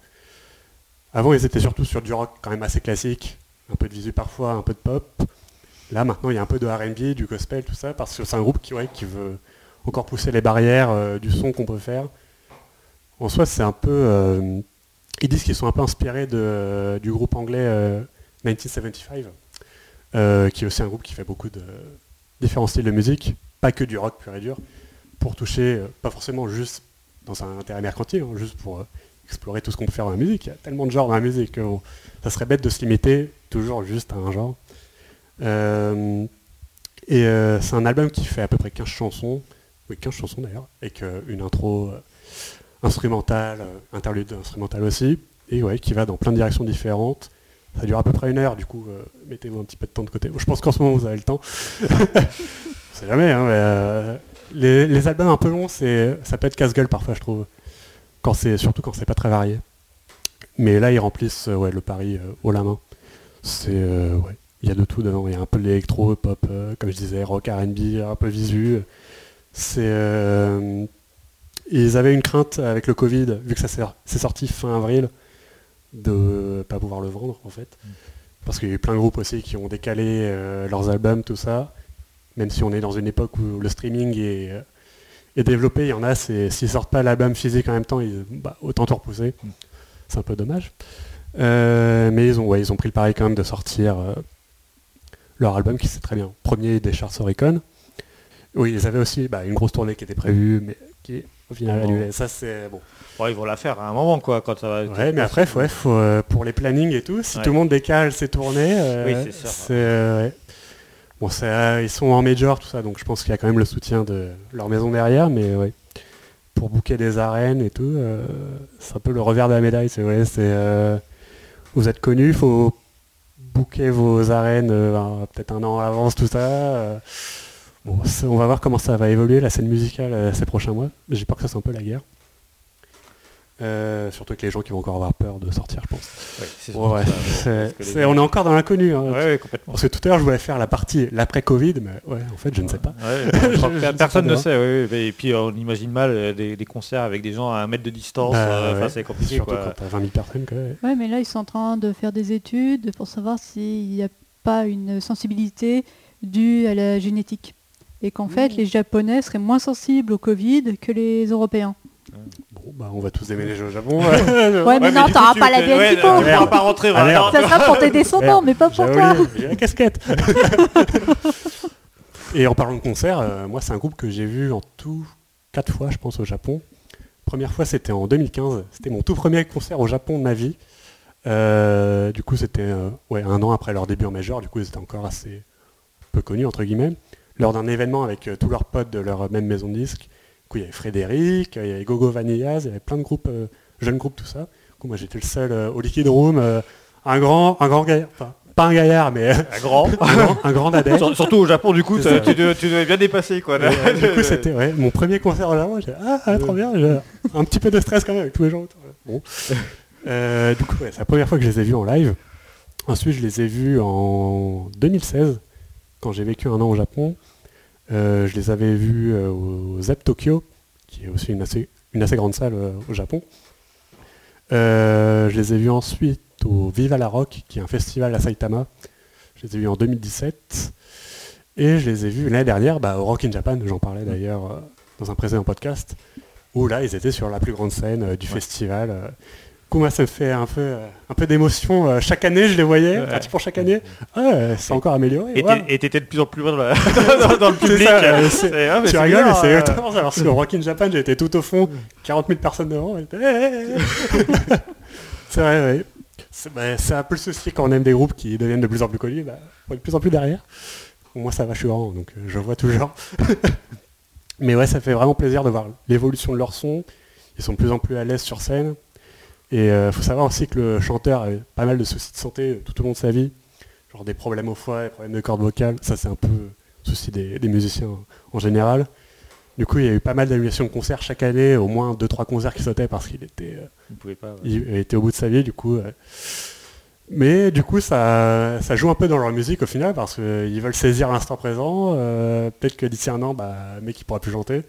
Avant, ils étaient surtout sur du rock quand même assez classique, un peu de visu parfois, un peu de pop. Là, maintenant, il y a un peu de R&B, du gospel, tout ça, parce que c'est un groupe qui, ouais, qui veut encore pousser les barrières euh, du son qu'on peut faire. En soi, c'est un peu... euh, ils disent qu'ils sont un peu inspirés du groupe anglais euh, 1975, euh, qui est aussi un groupe qui fait beaucoup de différents styles de musique, pas que du rock pur et dur, pour toucher, euh, pas forcément juste dans un intérêt mercantile, hein, juste pour euh, explorer tout ce qu'on peut faire dans la musique. Il y a tellement de genres dans la musique que ça serait bête de se limiter toujours juste à un genre. Euh, et euh, c'est un album qui fait à peu près 15 chansons, oui 15 chansons d'ailleurs, avec euh, une intro instrumentale, euh, interlude instrumentale aussi, et ouais, qui va dans plein de directions différentes. Ça dure à peu près une heure, du coup, euh, mettez-vous un petit peu de temps de côté. Je pense qu'en ce moment, vous avez le temps. On sait jamais, hein, euh, les, albums un peu longs, ça peut être casse-gueule parfois, je trouve. Quand c'est, surtout quand c'est pas très varié. Mais là, ils remplissent ouais, le pari euh, haut la main. C'est, ouais, il y a de tout dedans. Il y a un peu de l'électro, pop, comme je disais, rock, R&B, un peu visu. C'est, ils avaient une crainte avec le Covid, vu que ça s'est, sorti fin avril, de pas pouvoir le vendre en fait. Parce qu'il y a eu plein de groupes aussi qui ont décalé euh, leurs albums, tout ça. Même si on est dans une époque où le streaming est, euh, est développé, il y en a, s'ils sortent pas l'album physique en même temps, ils, bah, autant tout repousser. Mm. C'est un peu dommage. Euh, mais ils ont, ouais, ils ont pris le pari quand même de sortir leur album qui c'est très bien. Premier des charts Oricon. Oui, ils avaient aussi bah, une grosse tournée qui était prévue, mais qui au final. Ça c'est bon. Bon, ils vont la faire à un moment, quoi, quand ça va. Ouais, mais après, faut, ouais, faut, euh, pour les plannings et tout, si Ouais. tout le monde décale ses tournées, euh, Oui, c'est sûr. euh, ouais. Bon, ils sont en major, tout ça, donc je pense qu'il y a quand même le soutien de leur maison derrière, mais ouais. Pour booker des arènes et tout, euh, c'est un peu le revers de la médaille, c'est vrai. C'est, vous êtes connu, faut booker vos arènes un- peut-être un an à l'avance, tout ça. Bon, on va voir comment ça va évoluer, la scène musicale, euh, ces prochains mois. J'ai peur que ça soit un peu la guerre. Euh, surtout avec les gens qui vont encore avoir peur de sortir, je pense. Ouais, que les- on est encore dans l'inconnu. hein. Ouais, ouais, complètement. Parce que tout à l'heure, je voulais faire la partie l'après-Covid, mais ouais, en fait, je ne sais pas. Je que personne ne sait. Et puis euh, on imagine mal des, des concerts avec des gens à un mètre de distance. Bah, euh, c'est compliqué. Surtout quoi. quand t'as 20 000 personnes. Quoi. Ouais, mais là, ils sont en train de faire des études pour savoir s'il n'y a pas une sensibilité due à la génétique. Et qu'en fait, les Japonais seraient moins sensibles au Covid que les Européens. Bon, bah, on va tous déménager au Japon. Ouais, mais Ouais, non, t'auras pas la ouais, faut. pourras pas rentrer. Ah, voilà. Ça sera pour tes descendants, mais pas pour J'ai toi. j'ai la casquette. Et en parlant de concert, euh, moi c'est un groupe que j'ai vu en tout quatre fois, je pense, au Japon. Première fois, c'était en 2015. C'était mon tout premier concert au Japon de ma vie. Euh, du coup, c'était euh, ouais, un an après leur début en major. Du coup, ils étaient encore assez peu connus, entre guillemets. Lors d'un événement avec euh, tous leurs potes de leur même maison de. Du coup, il y avait Frédéric, il y avait Gogo Vanillas, il y avait plein de groupes, euh, jeunes groupes, tout ça. Du coup, moi, j'étais le seul euh, au Liquid Room. euh, un grand, un grand gaillard. Enfin, pas un gaillard, mais Un grand. un grand, un grand dadais. Sur- Surtout au Japon, du coup, tu, devais, tu devais bien dépasser. Quoi, là. Et, euh, du coup, c'était ouais, mon premier concert au Japon. J'ai ah, ah, trop bien. Un petit peu de stress quand même avec tous les gens autour. Bon. Euh, du coup, ouais, c'est la première fois que je les ai vus en live. Ensuite, je les ai vus en 2016, quand j'ai vécu un an au Japon. Euh, je les avais vus euh, au Zep Tokyo, qui est aussi une assez, une assez grande salle euh, au Japon. Je les ai vus ensuite au Viva la Rock, qui est un festival à Saitama. Je les ai vus en 2017. Et je les ai vus l'année dernière bah, au Rock in Japan, j'en parlais d'ailleurs dans un précédent podcast, où là ils étaient sur la plus grande scène du festival. Coup, moi ça me fait un peu, euh, un peu d'émotion. euh, chaque année je les voyais, Ouais. pratiquement chaque année. Ah, c'est encore amélioré. Et ouais. t'étais de plus en plus loin dans, la- dans- dans le public. ça, euh, mais tu rigoles, c'est exactement ça. Alors au Rock in Japan, été tout au fond, 40 000 personnes devant. j'étais, c'est vrai, oui. C'est bah, c'est un peu le souci quand on aime des groupes qui deviennent de plus en plus connus, bah, on est de plus en plus derrière. Moi, ça va, je suis grand, donc euh, je vois toujours. mais ouais, ça fait vraiment plaisir de voir l'évolution de leur son. Ils sont de plus en plus à l'aise sur scène. Et il faut savoir aussi que le chanteur avait pas mal de soucis de santé euh, tout au long de sa vie. Genre des problèmes au foie, des problèmes de cordes vocales. Ça, c'est un peu le souci des, des musiciens en général. Du coup, il y a eu pas mal d'annulations de concerts chaque année, au moins 2-3 concerts qui sautaient parce qu'il était, euh, Vous pouvez pas. ouais. il était au bout de sa vie, du coup. euh. Mais du coup, ça, ça joue un peu dans leur musique au final parce qu'ils veulent saisir l'instant présent. euh, Peut-être que d'ici un an, bah, le mec, il pourra plus chanter.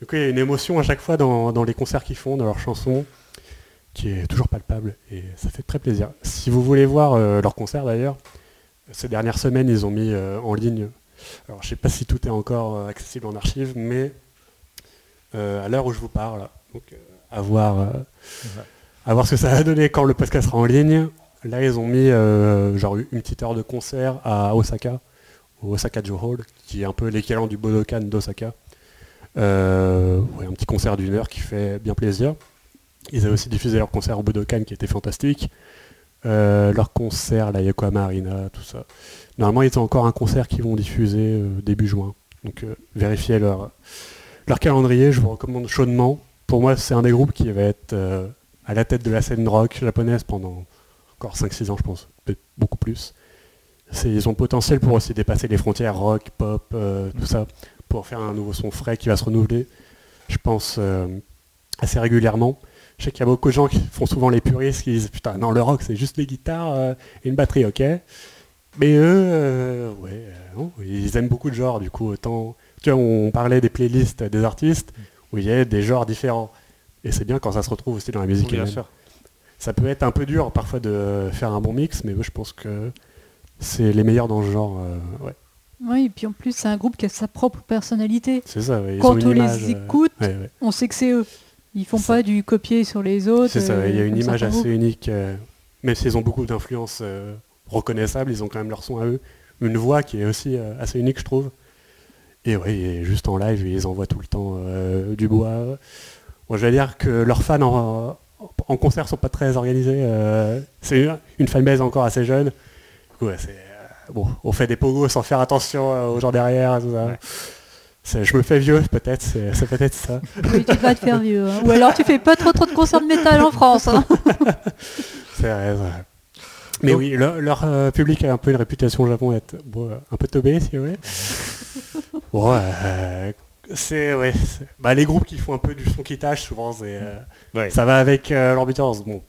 Du coup, il y a une émotion à chaque fois dans, dans les concerts qu'ils font, dans leurs chansons, qui est toujours palpable et ça fait très plaisir. Si vous voulez voir euh, leurs concerts d'ailleurs, ces dernières semaines, ils ont mis euh, en ligne. Alors, je sais pas si tout est encore euh, accessible en archive, mais à l'heure où je vous parle, donc à voir, à voir ce que ça va donner quand le podcast sera en ligne. Là, ils ont mis genre une petite heure de concert à Osaka, au Osaka Joe Hall, qui est un peu l'équivalent du Budokan d'Osaka. Euh, ouais, un petit concert d'une heure qui fait bien plaisir. Ils avaient aussi diffusé leur concert au Budokan qui était fantastique. Euh, leur concert, la Yokohama Arena, tout ça. Normalement, ils ont encore un concert qu'ils vont diffuser euh, début juin. Donc euh, vérifiez leur, leur calendrier, je vous recommande chaudement. Pour moi, c'est un des groupes qui va être à la tête de la scène rock japonaise pendant encore 5-6 ans, je pense, peut-être beaucoup plus. Ils ont le potentiel pour aussi dépasser les frontières rock, pop, tout ça, pour faire un nouveau son frais qui va se renouveler, je pense, assez régulièrement. Je sais qu'il y a beaucoup de gens qui font souvent les puristes qui disent putain non le rock c'est juste les guitares euh, et une batterie ok. Mais eux, euh, ouais, euh, non, ils aiment beaucoup de genres du coup autant. Tu vois on parlait des playlists des artistes où il y a des genres différents. Et c'est bien quand ça se retrouve aussi dans la musique. Bien sûr. Ça peut être un peu dur parfois de faire un bon mix, mais moi, je pense que c'est les meilleurs dans ce genre. euh, ouais, Oui, et puis en plus, c'est un groupe qui a sa propre personnalité. c'est ça. ouais, ils Quand ont une on image, les euh, écoute, ouais, ouais. on sait que c'est eux. Ils font Ça. pas du copier sur les autres. C'est ça, euh, il y a une image assez unique. euh, même s'ils ont beaucoup d'influences euh, reconnaissables, ils ont quand même leur son à eux. Une voix qui est aussi euh, assez unique, je trouve. Et oui, et juste en live, ils envoient tout le temps euh, du bois. Bon, je vais dire que leurs fans en, en concert sont pas très organisés. euh, c'est une, fanbase encore assez jeune. Du coup, ouais, c'est, euh, bon, on fait des pogos sans faire attention euh, aux gens derrière. tout ça. Ouais. Je me fais vieux, peut-être. C'est, c'est peut-être ça. Oui, tu vas te faire vieux. hein. Ou alors tu fais pas trop trop de concerts de métal en France. hein. C'est vrai, c'est vrai. Mais Donc- oui, leur, leur, euh, public a un peu une réputation au Japon d'être bon, euh, un peu teubé, si vous voulez. bon, euh, C'est ouais. c'est- Bah, les groupes qui font un peu du son qui tâche, souvent, c'est, euh, Ouais. ça va avec euh, l'ambiance. Bon.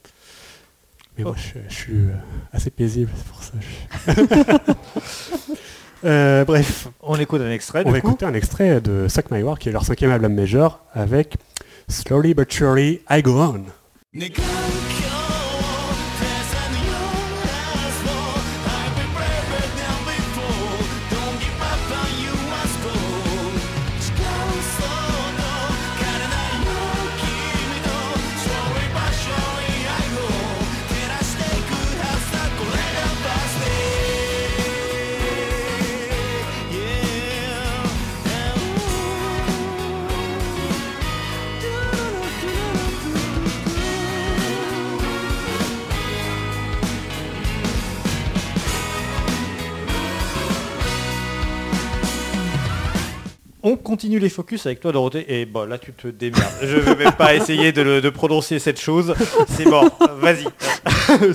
Mais Oh. moi, je, je suis assez paisible, c'est pour ça. je- Euh, bref, On écoute un extrait. on du va coup. écouter un extrait de Suck My War, qui est leur cinquième album major, avec Slowly but Surely I Go On. Continue les focus avec toi Dorothée et bon là tu te démerdes. Je vais même pas essayer de, le- de prononcer cette chose. C'est bon. Vas-y.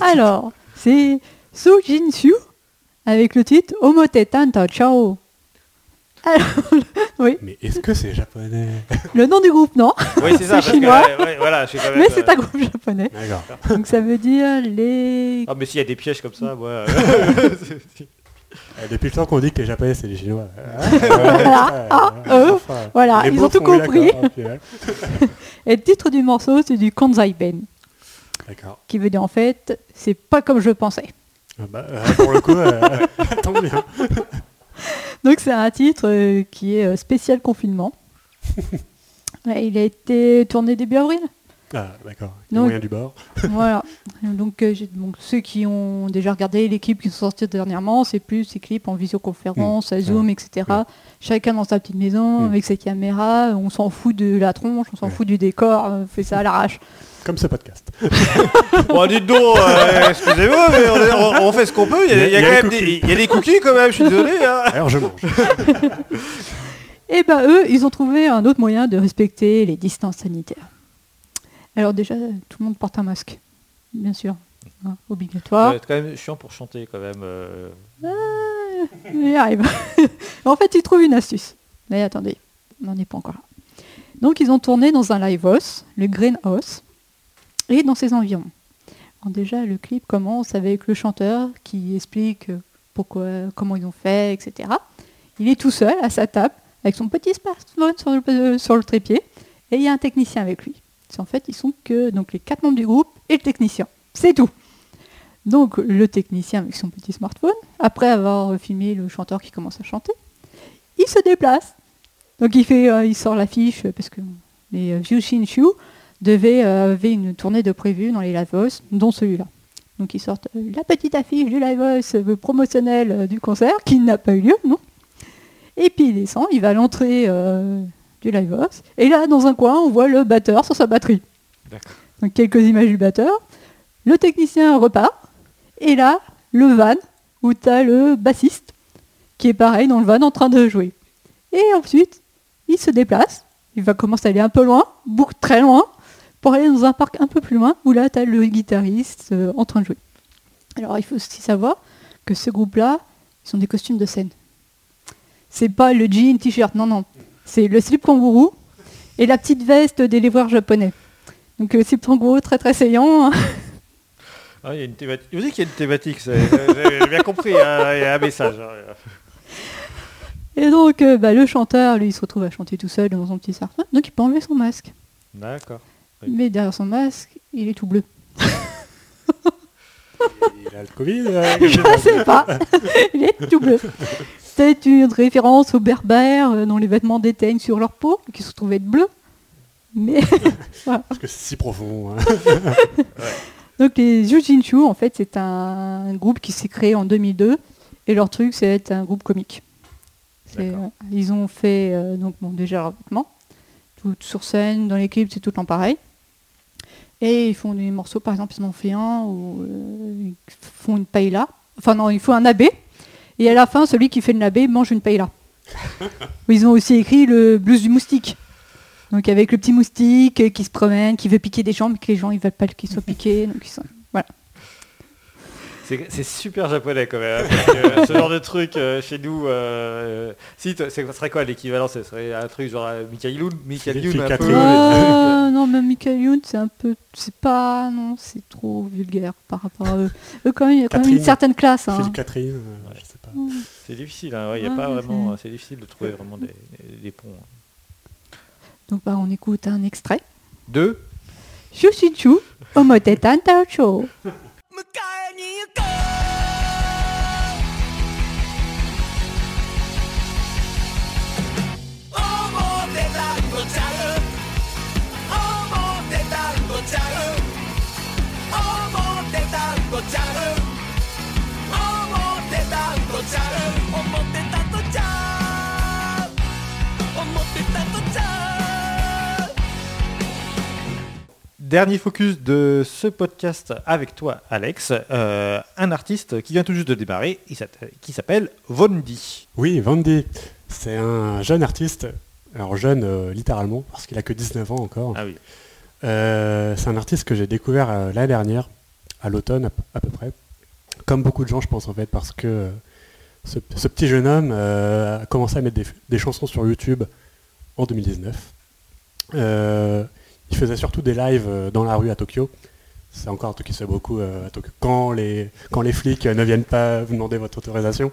Alors, c'est Su Jin Shu avec le titre Omote Tanta Chao. Alors, oui, Mais est-ce que c'est japonais? Le nom du groupe, non, Oui c'est ça. parce que, chinois. ouais, ouais, voilà, je suis quand même, mais c'est euh, un groupe japonais. D'accord. Donc ça veut dire les... Ah mais s'il y a des pièges comme ça, moi. Euh, Depuis le temps qu'on dit que les japonais, c'est les chinois. Voilà. Ah, eux, voilà, les ils ont tout compris. Et le titre du morceau, c'est du Kanzai Ben, D'accord. qui veut dire en fait, c'est pas comme je pensais. Ah bah, euh, pour le coup, euh, tant bien. Donc c'est un titre euh, qui est spécial confinement. Ouais, il a été tourné début avril? Ah, d'accord. Les moyens du bord. voilà. Donc, euh, donc, ceux qui ont déjà regardé les clips qui sont sortis dernièrement, c'est plus ces clips en visioconférence, à Zoom, etc. Ouais. Chacun dans sa petite maison, Mm. avec sa caméra. On s'en fout de la tronche, on s'en Ouais. fout du décor, on fait ça à l'arrache. Comme ce podcast. Bon dites donc, euh, excusez-moi, mais on, est- on- on fait ce qu'on peut. Il y a, il y a Il y a quand les même des, cookies. il y a des cookies quand même. Je suis désolé. hein. Alors je mange. Et ben eux, ils ont trouvé un autre moyen de respecter les distances sanitaires. Alors déjà, tout le monde porte un masque, bien sûr, hein, obligatoire. C'est quand même chiant pour chanter quand même. euh. On y arrive. en fait, ils trouvent une astuce. Mais attendez, on n'en est pas encore là. Donc, ils ont tourné dans un live house, le Greenhouse, et dans ses environs. Alors déjà, le clip commence avec le chanteur qui explique pourquoi, comment ils ont fait, etc. Il est tout seul à sa table avec son petit smartphone sur le, sur le trépied et il y a un technicien avec lui. En fait, ils sont que donc les quatre membres du groupe et le technicien. C'est tout. Donc le technicien avec son petit smartphone, après avoir filmé le chanteur qui commence à chanter, il se déplace. Donc il fait, euh, il sort l'affiche euh, parce que les euh, View Shin Shu devaient euh, une tournée de prévu dans les house, dont celui-là. Donc ils sortent euh, la petite affiche du euh, promotionnel euh, du concert qui n'a pas eu lieu, non Et puis il descend, il va à l'entrée euh, du live house, et là dans un coin on voit le batteur sur sa batterie. D'accord. Donc quelques images du batteur. Le technicien repart. Et là, le van, où tu as le bassiste, qui est pareil dans le van en train de jouer. Et ensuite, il se déplace. Il va commencer à aller un peu loin, beaucoup très loin, pour aller dans un parc un peu plus loin, où là, tu as le guitariste euh, en train de jouer. Alors, il faut aussi savoir que ce groupe-là, ils sont des costumes de scène. C'est pas le jean, t-shirt, non, non. C'est le slip kangourou et la petite veste des livreurs japonais. Donc, le slip kangourou très très saillant. Ah, il y a une thématique. Vous dites qu'il y a une thématique. J'ai bien compris. hein, Il y a un message. hein. Et donc, euh, bah, le chanteur, lui, il se retrouve à chanter tout seul dans son petit smartphone. Donc, il peut enlever son masque. D'accord. Oui. Mais derrière son masque, il est tout bleu. Il a le Covid. euh, Je ne sais pas. il est tout bleu. C'est une référence aux berbères euh, dont les vêtements déteignent sur leur peau, qui se trouvent être bleus. Mais Parce que c'est si profond. hein. donc les Jujinchu, en fait, c'est un groupe qui s'est créé en 2002 et leur truc, c'est être un groupe comique. Euh, ils ont fait euh, donc bon, déjà leurs vêtements, tout sur scène, dans les clips, c'est tout le temps pareil. Et ils font des morceaux, par exemple, ils en ont fait un où euh, ils font une paella. Enfin non, il faut un nabbé. Et à la fin, celui qui fait le nabbé mange une paella. ils ont aussi écrit le blues du moustique. Donc avec le petit moustique euh, qui se promène, qui veut piquer des gens, mais que les gens ils veulent pas qu'il soit piqué. Donc ils sont- voilà. C'est super japonais quand même. hein, que ce genre de truc euh, chez nous, euh, si t- c'est- ça serait quoi l'équivalent? Ce serait un truc genre euh, Michael Youn, Michael Youn un peu. Catherine. Ah, non, même Michael Youn, c'est un peu... C'est pas... Non, c'est trop vulgaire par rapport à eux. Eux, quand même, il y a quand même une certaine classe. hein. Catherine, euh. C'est difficile, hein, ouais, il y a Ouais, pas ouais, vraiment, c'est- difficile de trouver vraiment des, des- ponts. Donc, bah, on écoute un extrait. Deux, Shushichu, Omote Tantao Show. Dernier focus de ce podcast avec toi, Alex. Euh, un artiste qui vient tout juste de démarrer, qui s'appelle Vondi. Oui, Vandy, c'est un jeune artiste. Alors jeune euh, littéralement, parce qu'il a que 19 ans encore. Ah oui. Euh, c'est un artiste que j'ai découvert l'année dernière, à l'automne à, peu- près. Comme beaucoup de gens, je pense en fait, parce que ce, ce petit jeune homme a commencé à mettre des, des chansons sur YouTube en 2019. Il faisait surtout des lives euh, dans la rue à Tokyo. C'est encore un truc qui se fait beaucoup euh, à Tokyo. Quand les, quand les flics euh, ne viennent pas vous demander votre autorisation,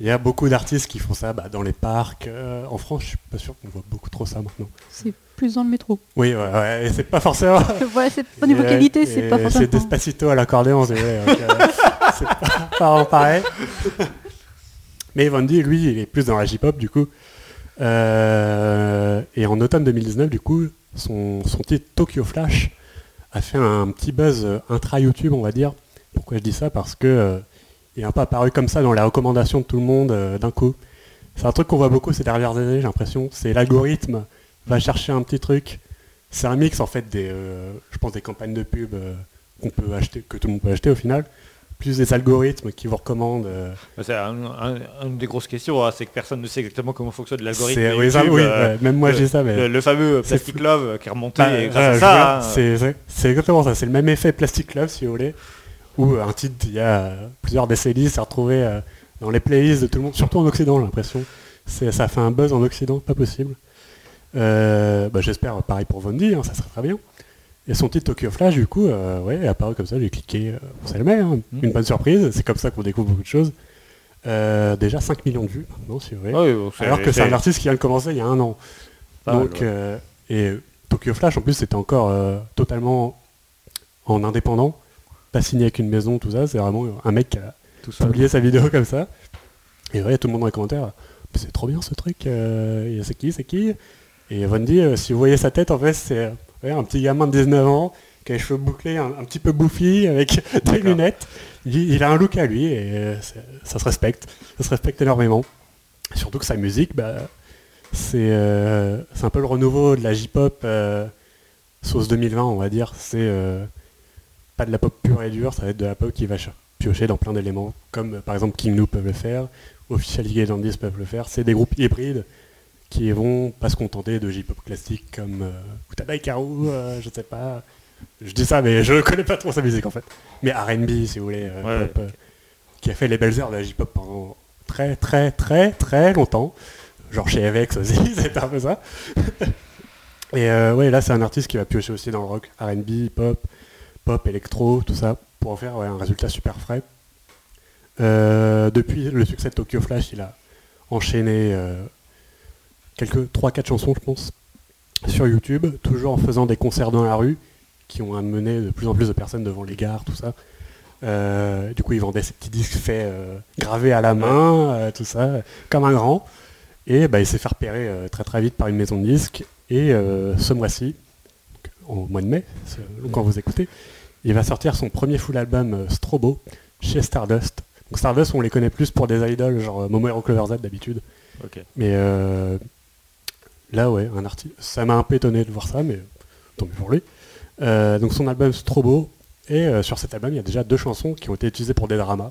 il y a beaucoup d'artistes qui font ça bah, dans les parcs. euh, en France, je suis pas sûr qu'on voit beaucoup trop ça maintenant. C'est plus dans le métro. Oui, ouais, ouais, et c'est pas forcément. ouais, c'est au niveau qualité, c'est pas forcément. C'est Despacito à l'accordéon, c'est vrai. euh, c'est pas, pas pareil. Mais Vandy, lui, il est plus dans la J-pop, du coup. Euh, et en automne 2019, du coup, son, son titre Tokyo Flash a fait un petit buzz euh, intra-YouTube, on va dire. Pourquoi je dis ça? Parce que euh, il est un peu apparu comme ça dans les recommandations de tout le monde d'un coup. C'est un truc qu'on voit beaucoup ces dernières années, j'ai l'impression. C'est l'algorithme va chercher un petit truc. C'est un mix en fait des, je pense des campagnes de pub que tout le monde peut acheter au final, plus des algorithmes qui vous recommandent. euh, C'est un- un- une des grosses questions, hein, c'est que personne ne sait exactement comment fonctionne l'algorithme. oui, YouTube, oui, euh, ouais, même moi j'ai ça, mais le, le fameux Plastic Love euh, qui est remonté Bah, et grâce voilà, à ça. hein, c'est exactement ça. C'est le même effet Plastic Love, si vous voulez, où un titre il y a euh, plusieurs décennies s'est retrouvé euh, dans les playlists de tout le monde, surtout en Occident, j'ai l'impression. C'est- Ça fait un buzz en Occident, pas possible. Euh, bah, J'espère pareil pour Vondi, hein, ça serait très bien. Et son titre Tokyo Flash, du coup, euh, ouais, est apparu comme ça, j'ai cliqué, euh, ça le met, hein, Mm. une bonne surprise, c'est comme ça qu'on découvre beaucoup de choses. Euh, déjà 5 millions de vues maintenant, si vous voulez. Ouais, bon, c'est- Alors que c'est un artiste qui vient de commencer il y a un an. Donc, ouais. euh, et Tokyo Flash, en plus, c'était encore totalement en indépendant, pas signé avec une maison, tout ça. C'est vraiment un mec qui a tout publié sa vidéo comme ça. Et ouais, tout le monde dans les commentaires, c'est trop bien ce truc. c'est qui, c'est qui? Et euh, si vous voyez sa tête, en fait, c'est ouais, un petit gamin de 19 ans qui a les cheveux bouclés, un, un petit peu bouffi, avec des lunettes. Il, il a un look à lui et euh, ça se respecte. Ça se respecte énormément. Surtout que sa musique, bah, c'est euh, un peu le renouveau de la J-pop euh, sauce 2020, on va dire. C'est pas de la pop pure et dure, ça va être de la pop qui va ch- piocher dans plein d'éléments, comme par exemple King Lou peuvent le faire, Official Legendis peuvent le faire. C'est des groupes hybrides qui vont pas se contenter de J-pop classique comme euh, Utada Hikaru, euh, je sais pas. Je dis ça, mais je connais pas trop sa musique en fait. Mais R&B, si vous voulez, euh, Ouais, pop, qui a fait les belles heures de la J-pop pendant très très très très longtemps. Genre chez Avex aussi, c'était un peu ça. Et euh, ouais, là c'est un artiste qui va piocher aussi dans le rock, R&B, pop, pop, électro, tout ça, pour en faire ouais, un résultat super frais. Euh, depuis le succès de Tokyo Flash, il a enchaîné euh, quelques 3-4 chansons, je pense, sur YouTube, toujours en faisant des concerts dans la rue, qui ont amené de plus en plus de personnes devant les gares, tout ça. Euh, du coup, il vendait ses petits disques faits euh, gravés à la main, euh, tout ça, comme un grand. Et bah, il s'est fait repérer très très vite par une maison de disques. Et ce mois-ci, au mois de mai, quand vous écoutez, il va sortir son premier full album Strobo chez Stardust. Donc Stardust, on les connaît plus pour des idoles, genre Momo Hero Clover Z d'habitude. Mais euh, là, ouais, un artiste. Ça m'a un peu étonné de voir ça, mais tant mieux pour lui. Euh, donc son album Strobo. Et euh, sur cet album, il y a déjà deux chansons qui ont été utilisées pour des dramas.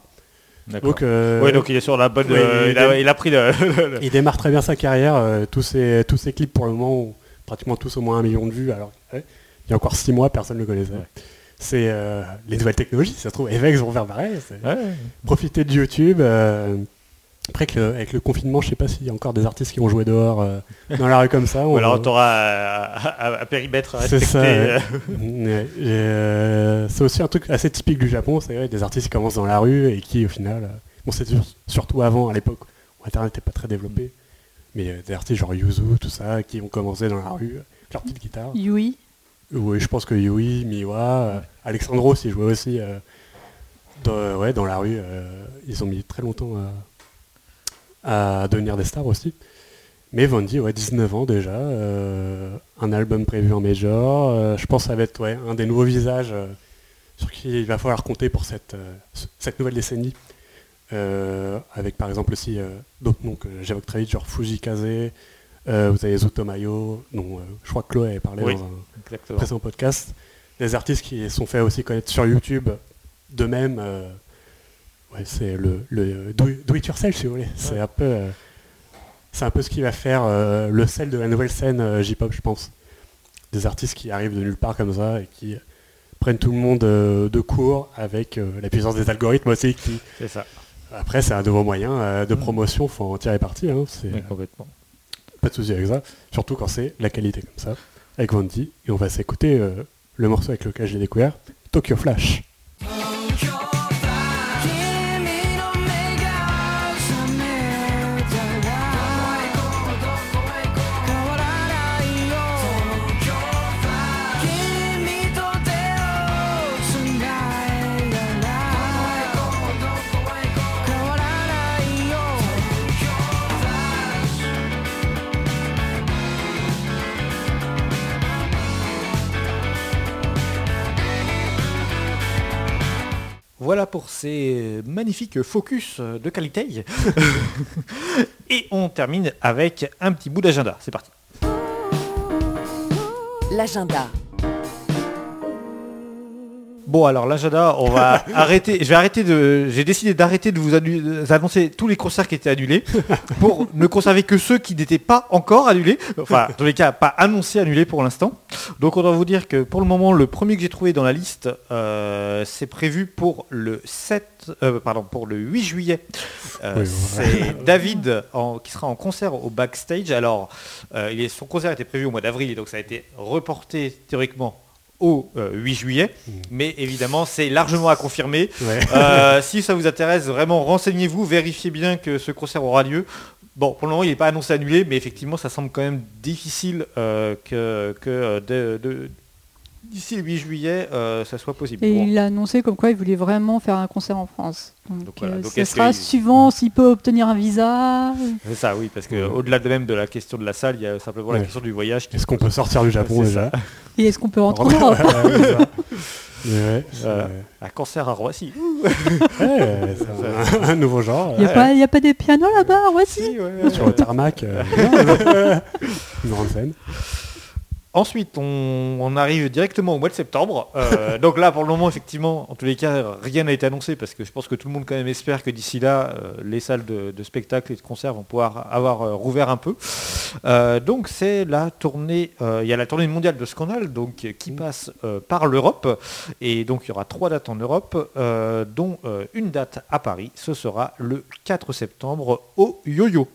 Donc, euh, ouais, donc il est sur la bonne. il il, a, est- il a pris le. il démarre très bien sa carrière. tous, ses, tous ses clips pour le moment ont pratiquement tous au moins un million de vues. Alors ouais, il y a encore six mois, personne ne le connaissait. Ouais. c'est les nouvelles technologies. Ça se trouve, Evex vont faire pareil. Profiter de YouTube. Euh, après, le- avec le confinement, je sais pas s'il y a encore des artistes qui vont jouer dehors euh, dans la rue comme ça. Ou On- alors tu auras un périmètre à C'est respecter. ça, euh, Ouais, euh, c'est aussi un truc assez typique du Japon, c'est vrai, des artistes qui commencent dans la rue et qui au final, euh, bon c'est sur- surtout avant, à l'époque où Internet n'était pas très développé, mais euh, des artistes genre Yuzu, tout ça, qui ont commencé dans la rue, avec leur petite guitare. Yui. Oui, je pense que Yui, Miwa, euh, Alexandros, ils jouaient aussi euh, dans, ouais, dans la rue, euh, ils ont mis très longtemps à, à devenir des stars aussi. Mais Vandy, ouais, 19 ans déjà, euh, un album prévu en major, euh, je pense que ça va être ouais, un des nouveaux visages euh, sur qui il va falloir compter pour cette, ce- cette nouvelle décennie. Avec par exemple aussi d'autres noms que j'évoque très vite, genre Fujikaze, vous avez Zutomayo, dont je crois que Chloé avait parlé Oui. dans un Exactement. précédent podcast. Des artistes qui sont fait aussi connaître sur YouTube de même. Ouais, c'est le, le do, do it yourself si vous voulez. C'est un peu. euh, c'est un peu ce qui va faire euh, le sel de la nouvelle scène euh, J-pop, je pense. Des artistes qui arrivent de nulle part comme ça et qui prennent tout le monde de court avec la puissance des algorithmes aussi. Qui... C'est ça. Après, c'est un nouveau moyen de promotion, faut en tirer parti. hein, c'est complètement. pas de souci avec ça. Surtout quand c'est la qualité comme ça, avec Vandy. Et on va s'écouter le morceau avec lequel j'ai découvert, Tokyo Flash. Voilà pour ces magnifiques focus de qualité. Et on termine avec un petit bout d'agenda. C'est parti. L'agenda. Bon alors l'agenda, on va arrêter. Je vais arrêter de. J'ai décidé d'arrêter de vous annu- annoncer tous les concerts qui étaient annulés pour ne conserver que ceux qui n'étaient pas encore annulés. Enfin, dans les cas, pas annoncés annulés pour l'instant. Donc on doit vous dire que pour le moment, le premier que j'ai trouvé dans la liste, euh, c'est prévu pour le 7, euh, pardon, pour le 8 juillet. Euh, Oui, c'est David en- qui sera en concert au backstage. Alors, il est- son concert était prévu au mois d'avril, et donc ça a été reporté théoriquement au euh, 8 juillet. Mais évidemment, c'est largement à confirmer. Ouais. Euh, si ça vous intéresse, vraiment renseignez-vous, vérifiez bien que ce concert aura lieu. Bon, pour le moment, il n'est pas annoncé annulé, mais effectivement, ça semble quand même difficile euh, que, que de- de- d'ici le 8 juillet, euh, ça soit possible. Et Bon. il a annoncé comme quoi il voulait vraiment faire un concert en France. Donc, Donc voilà, euh, donc ce est-ce sera suivant s'il peut obtenir un visa. C'est ça, oui, parce Ouais. qu'au-delà de même de la question de la salle, il y a simplement la question du voyage. qui- Est-ce qu'on peut sortir du Japon déjà Et est-ce qu'on peut rentrer en Europe ouais, Euh, Un concert à Roissy. ouais, un, un nouveau genre. Il n'y a, pas- y a pas des pianos là-bas Si, ouais, Sur le tarmac. euh, une grande scène. Ensuite, on, on arrive directement au mois de septembre. Euh, donc là, pour le moment, effectivement, en tous les cas, rien n'a été annoncé parce que je pense que tout le monde quand même espère que d'ici là, euh, les salles de, de spectacle et de concert vont pouvoir avoir euh, rouvert un peu. Donc c'est la tournée, il y a la tournée mondiale de Scandale donc, qui passe euh, par l'Europe. Et donc il y aura trois dates en Europe, dont une date à Paris. Ce sera le 4 septembre au Yo-Yo.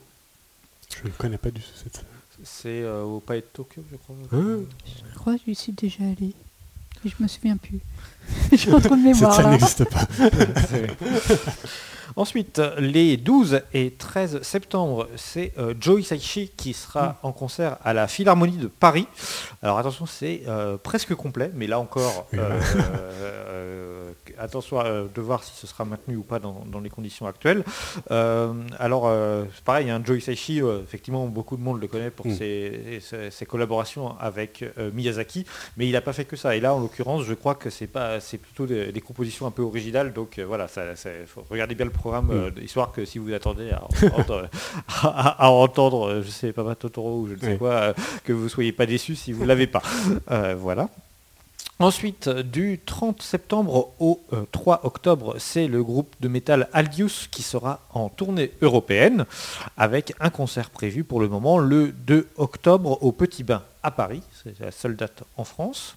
Je ne connais pas du tout cette C'est euh, au Palais de Tokyo, je crois. Hein Je crois que j'y suis déjà allé. Et je me souviens plus. J'ai un trou de Cette mémoire scène là. n'existe pas. Ensuite, les 12 et 13 septembre, c'est euh, Joe Hisaishi qui sera en concert à la Philharmonie de Paris. Alors attention, c'est euh, presque complet, mais là encore, euh, attention à, de voir si ce sera maintenu ou pas dans, dans les conditions actuelles. Alors, c'est pareil, hein, Joe Hisaishi, euh, effectivement, beaucoup de monde le connaît pour Mm. ses, ses- ses collaborations avec Miyazaki, mais il n'a pas fait que ça. Et là, en l'occurrence, je crois que c'est plutôt des, des compositions un peu originales. Donc voilà, ça, ça- faut regarder bien le programme, euh, histoire que si vous attendez à, entendre, à- à entendre, euh, je sais pas, Totoro ou je ne sais Oui. quoi, euh, que vous soyez pas déçus si vous l'avez pas. Voilà. Ensuite, du 30 septembre au euh, 3 octobre, c'est le groupe de métal Aldius qui sera en tournée européenne avec un concert prévu pour le moment le 2 octobre au Petit Bain à Paris. C'est la seule date en France.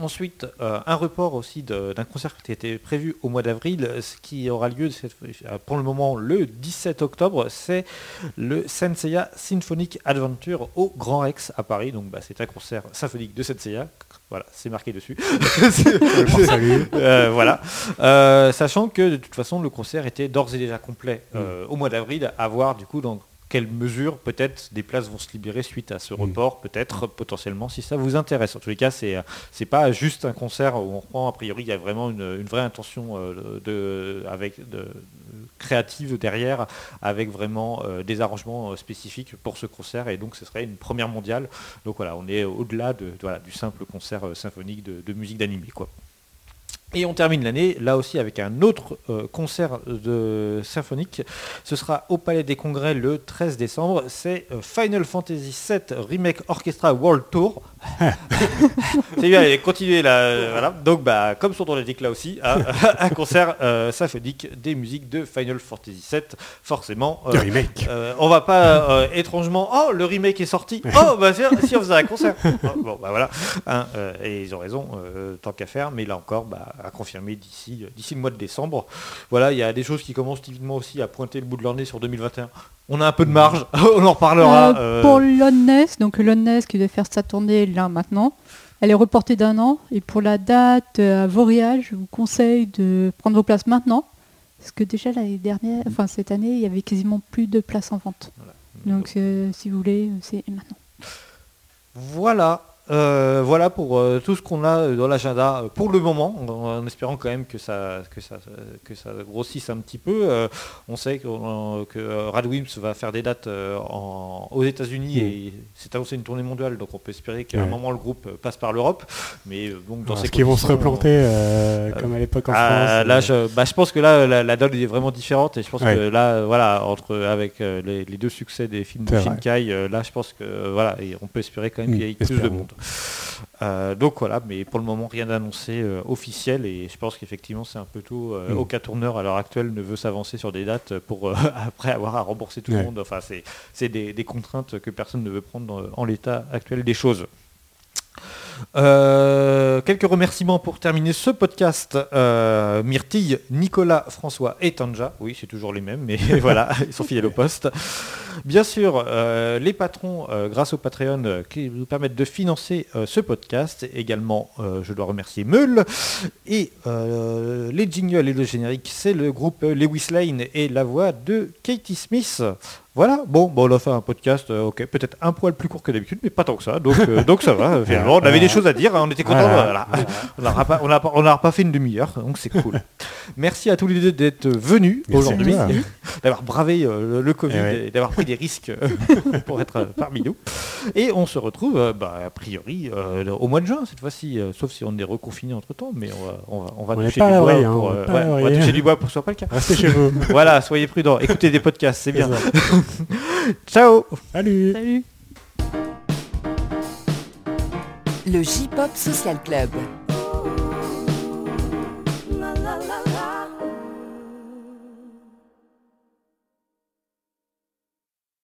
Ensuite, euh, un report aussi d'un concert qui était prévu au mois d'avril, ce qui aura lieu cette euh, pour le moment le 17 octobre, c'est le Senseiya Symphonic Adventure au Grand Rex à Paris. Donc bah, c'est un concert symphonique de Senseiya. Voilà, c'est marqué dessus. Euh, voilà. Euh, sachant que de toute façon le concert était d'ores et déjà complet euh, au mois d'avril, à voir du coup dans quelle mesure peut-être des places vont se libérer suite à ce report, peut-être potentiellement si ça vous intéresse. En tous les cas, c'est euh, c'est pas juste un concert où on reprend a priori il y a vraiment une, une vraie intention euh, de, avec de, créative derrière, avec vraiment euh, des arrangements spécifiques pour ce concert et donc ce serait une première mondiale. Donc voilà, on est au-delà de, voilà, du simple concert symphonique de, de musique d'animé quoi. Et on termine l'année, là aussi, avec un autre euh, concert de symphonique. Ce sera au Palais des Congrès le 13 décembre. C'est euh, Final Fantasy VII Remake Orchestra World Tour. C'est bien, allez, continuez là. euh, voilà. Donc, bah, comme son nom l'indique là aussi, hein, un concert symphonique des musiques de Final Fantasy VII. Forcément, Le remake. euh, on va pas euh, étrangement, oh le remake est sorti, oh bah tiens, si on faisait un concert. Oh, bon bah voilà, Hein, euh, et ils ont raison, euh, tant qu'à faire, mais là encore, bah, à confirmer d'ici d'ici le mois de décembre. Voilà, il y a des choses qui commencent timidement aussi à pointer le bout de leur nez sur 2021. On a un peu de marge, on en reparlera. Euh, euh, Pour l'Onness, donc l'Onness qui devait faire sa tournée là maintenant, elle est reportée d'un an. Et pour la date euh, à Vauréal, je vous conseille de prendre vos places maintenant. Parce que déjà l'année dernière, enfin cette année, il y avait quasiment plus de places en vente. Donc euh, si vous voulez, c'est maintenant. Voilà. Euh, voilà pour euh, tout ce qu'on a dans l'agenda euh, pour le moment, en, en espérant quand même que ça, que ça, que ça grossisse un petit peu. Euh, on sait que, euh, que euh, Radwimps va faire des dates euh, en- aux États-Unis et c'est annoncé une tournée mondiale, donc on peut espérer qu'à un moment le groupe euh, passe par l'Europe. Mais euh, donc dans Est-ce ces qu'ils vont se replanter euh, comme à l'époque en ah, France là, euh, je, bah, je pense que là, la, la donne est vraiment différente et je pense que là, euh, voilà, entre avec euh, les, les deux succès des films de. Shinkai, euh, là, je pense que euh, voilà, et on peut espérer quand même Mm, qu'il y ait plus de monde. Euh, donc voilà, mais pour le moment, rien d'annoncé euh, officiel et je pense qu'effectivement, c'est un peu tôt. euh, Mm. Aucun tourneur à l'heure actuelle ne veut s'avancer sur des dates pour après avoir à rembourser tout le monde. Enfin, c'est c'est des, des contraintes que personne ne veut prendre dans- en l'état actuel des choses. Euh, quelques remerciements pour terminer ce podcast. Euh, Myrtille, Nicolas, François et Tanja. Oui, c'est toujours les mêmes, mais voilà, ils sont fidèles au poste. Bien sûr, euh, les patrons, grâce au Patreon, qui nous permettent de financer ce podcast. Également, je dois remercier Meul. Et les jingles et le générique, c'est le groupe Lewis Lane et la voix de Katie Smith. Voilà, bon, bon, on a fait un podcast, euh, ok, peut-être un poil plus court que d'habitude, mais pas tant que ça, donc, euh, donc ça va. finalement. on avait des choses à dire, hein, on était contents. Voilà, voilà. On n'aura pas, on n'a pas- fait une demi-heure, donc c'est cool. Merci à tous les deux d'être venus aujourd'hui, d'avoir bravé euh, le, Covid Eh ouais. et d'avoir pris des risques pour être parmi nous. Et on se retrouve, bah, a priori, au mois de juin cette fois-ci, sauf si on est reconfiné entre temps, mais on va, on va, on va On n'est toucher du bois hein, pour, on ouais, va toucher du bois pour que ce soit pas le cas. Restez chez vous. Voilà, soyez prudents, écoutez des podcasts, c'est bien. Ciao. Salut. Salut. Le J-Pop Social Club.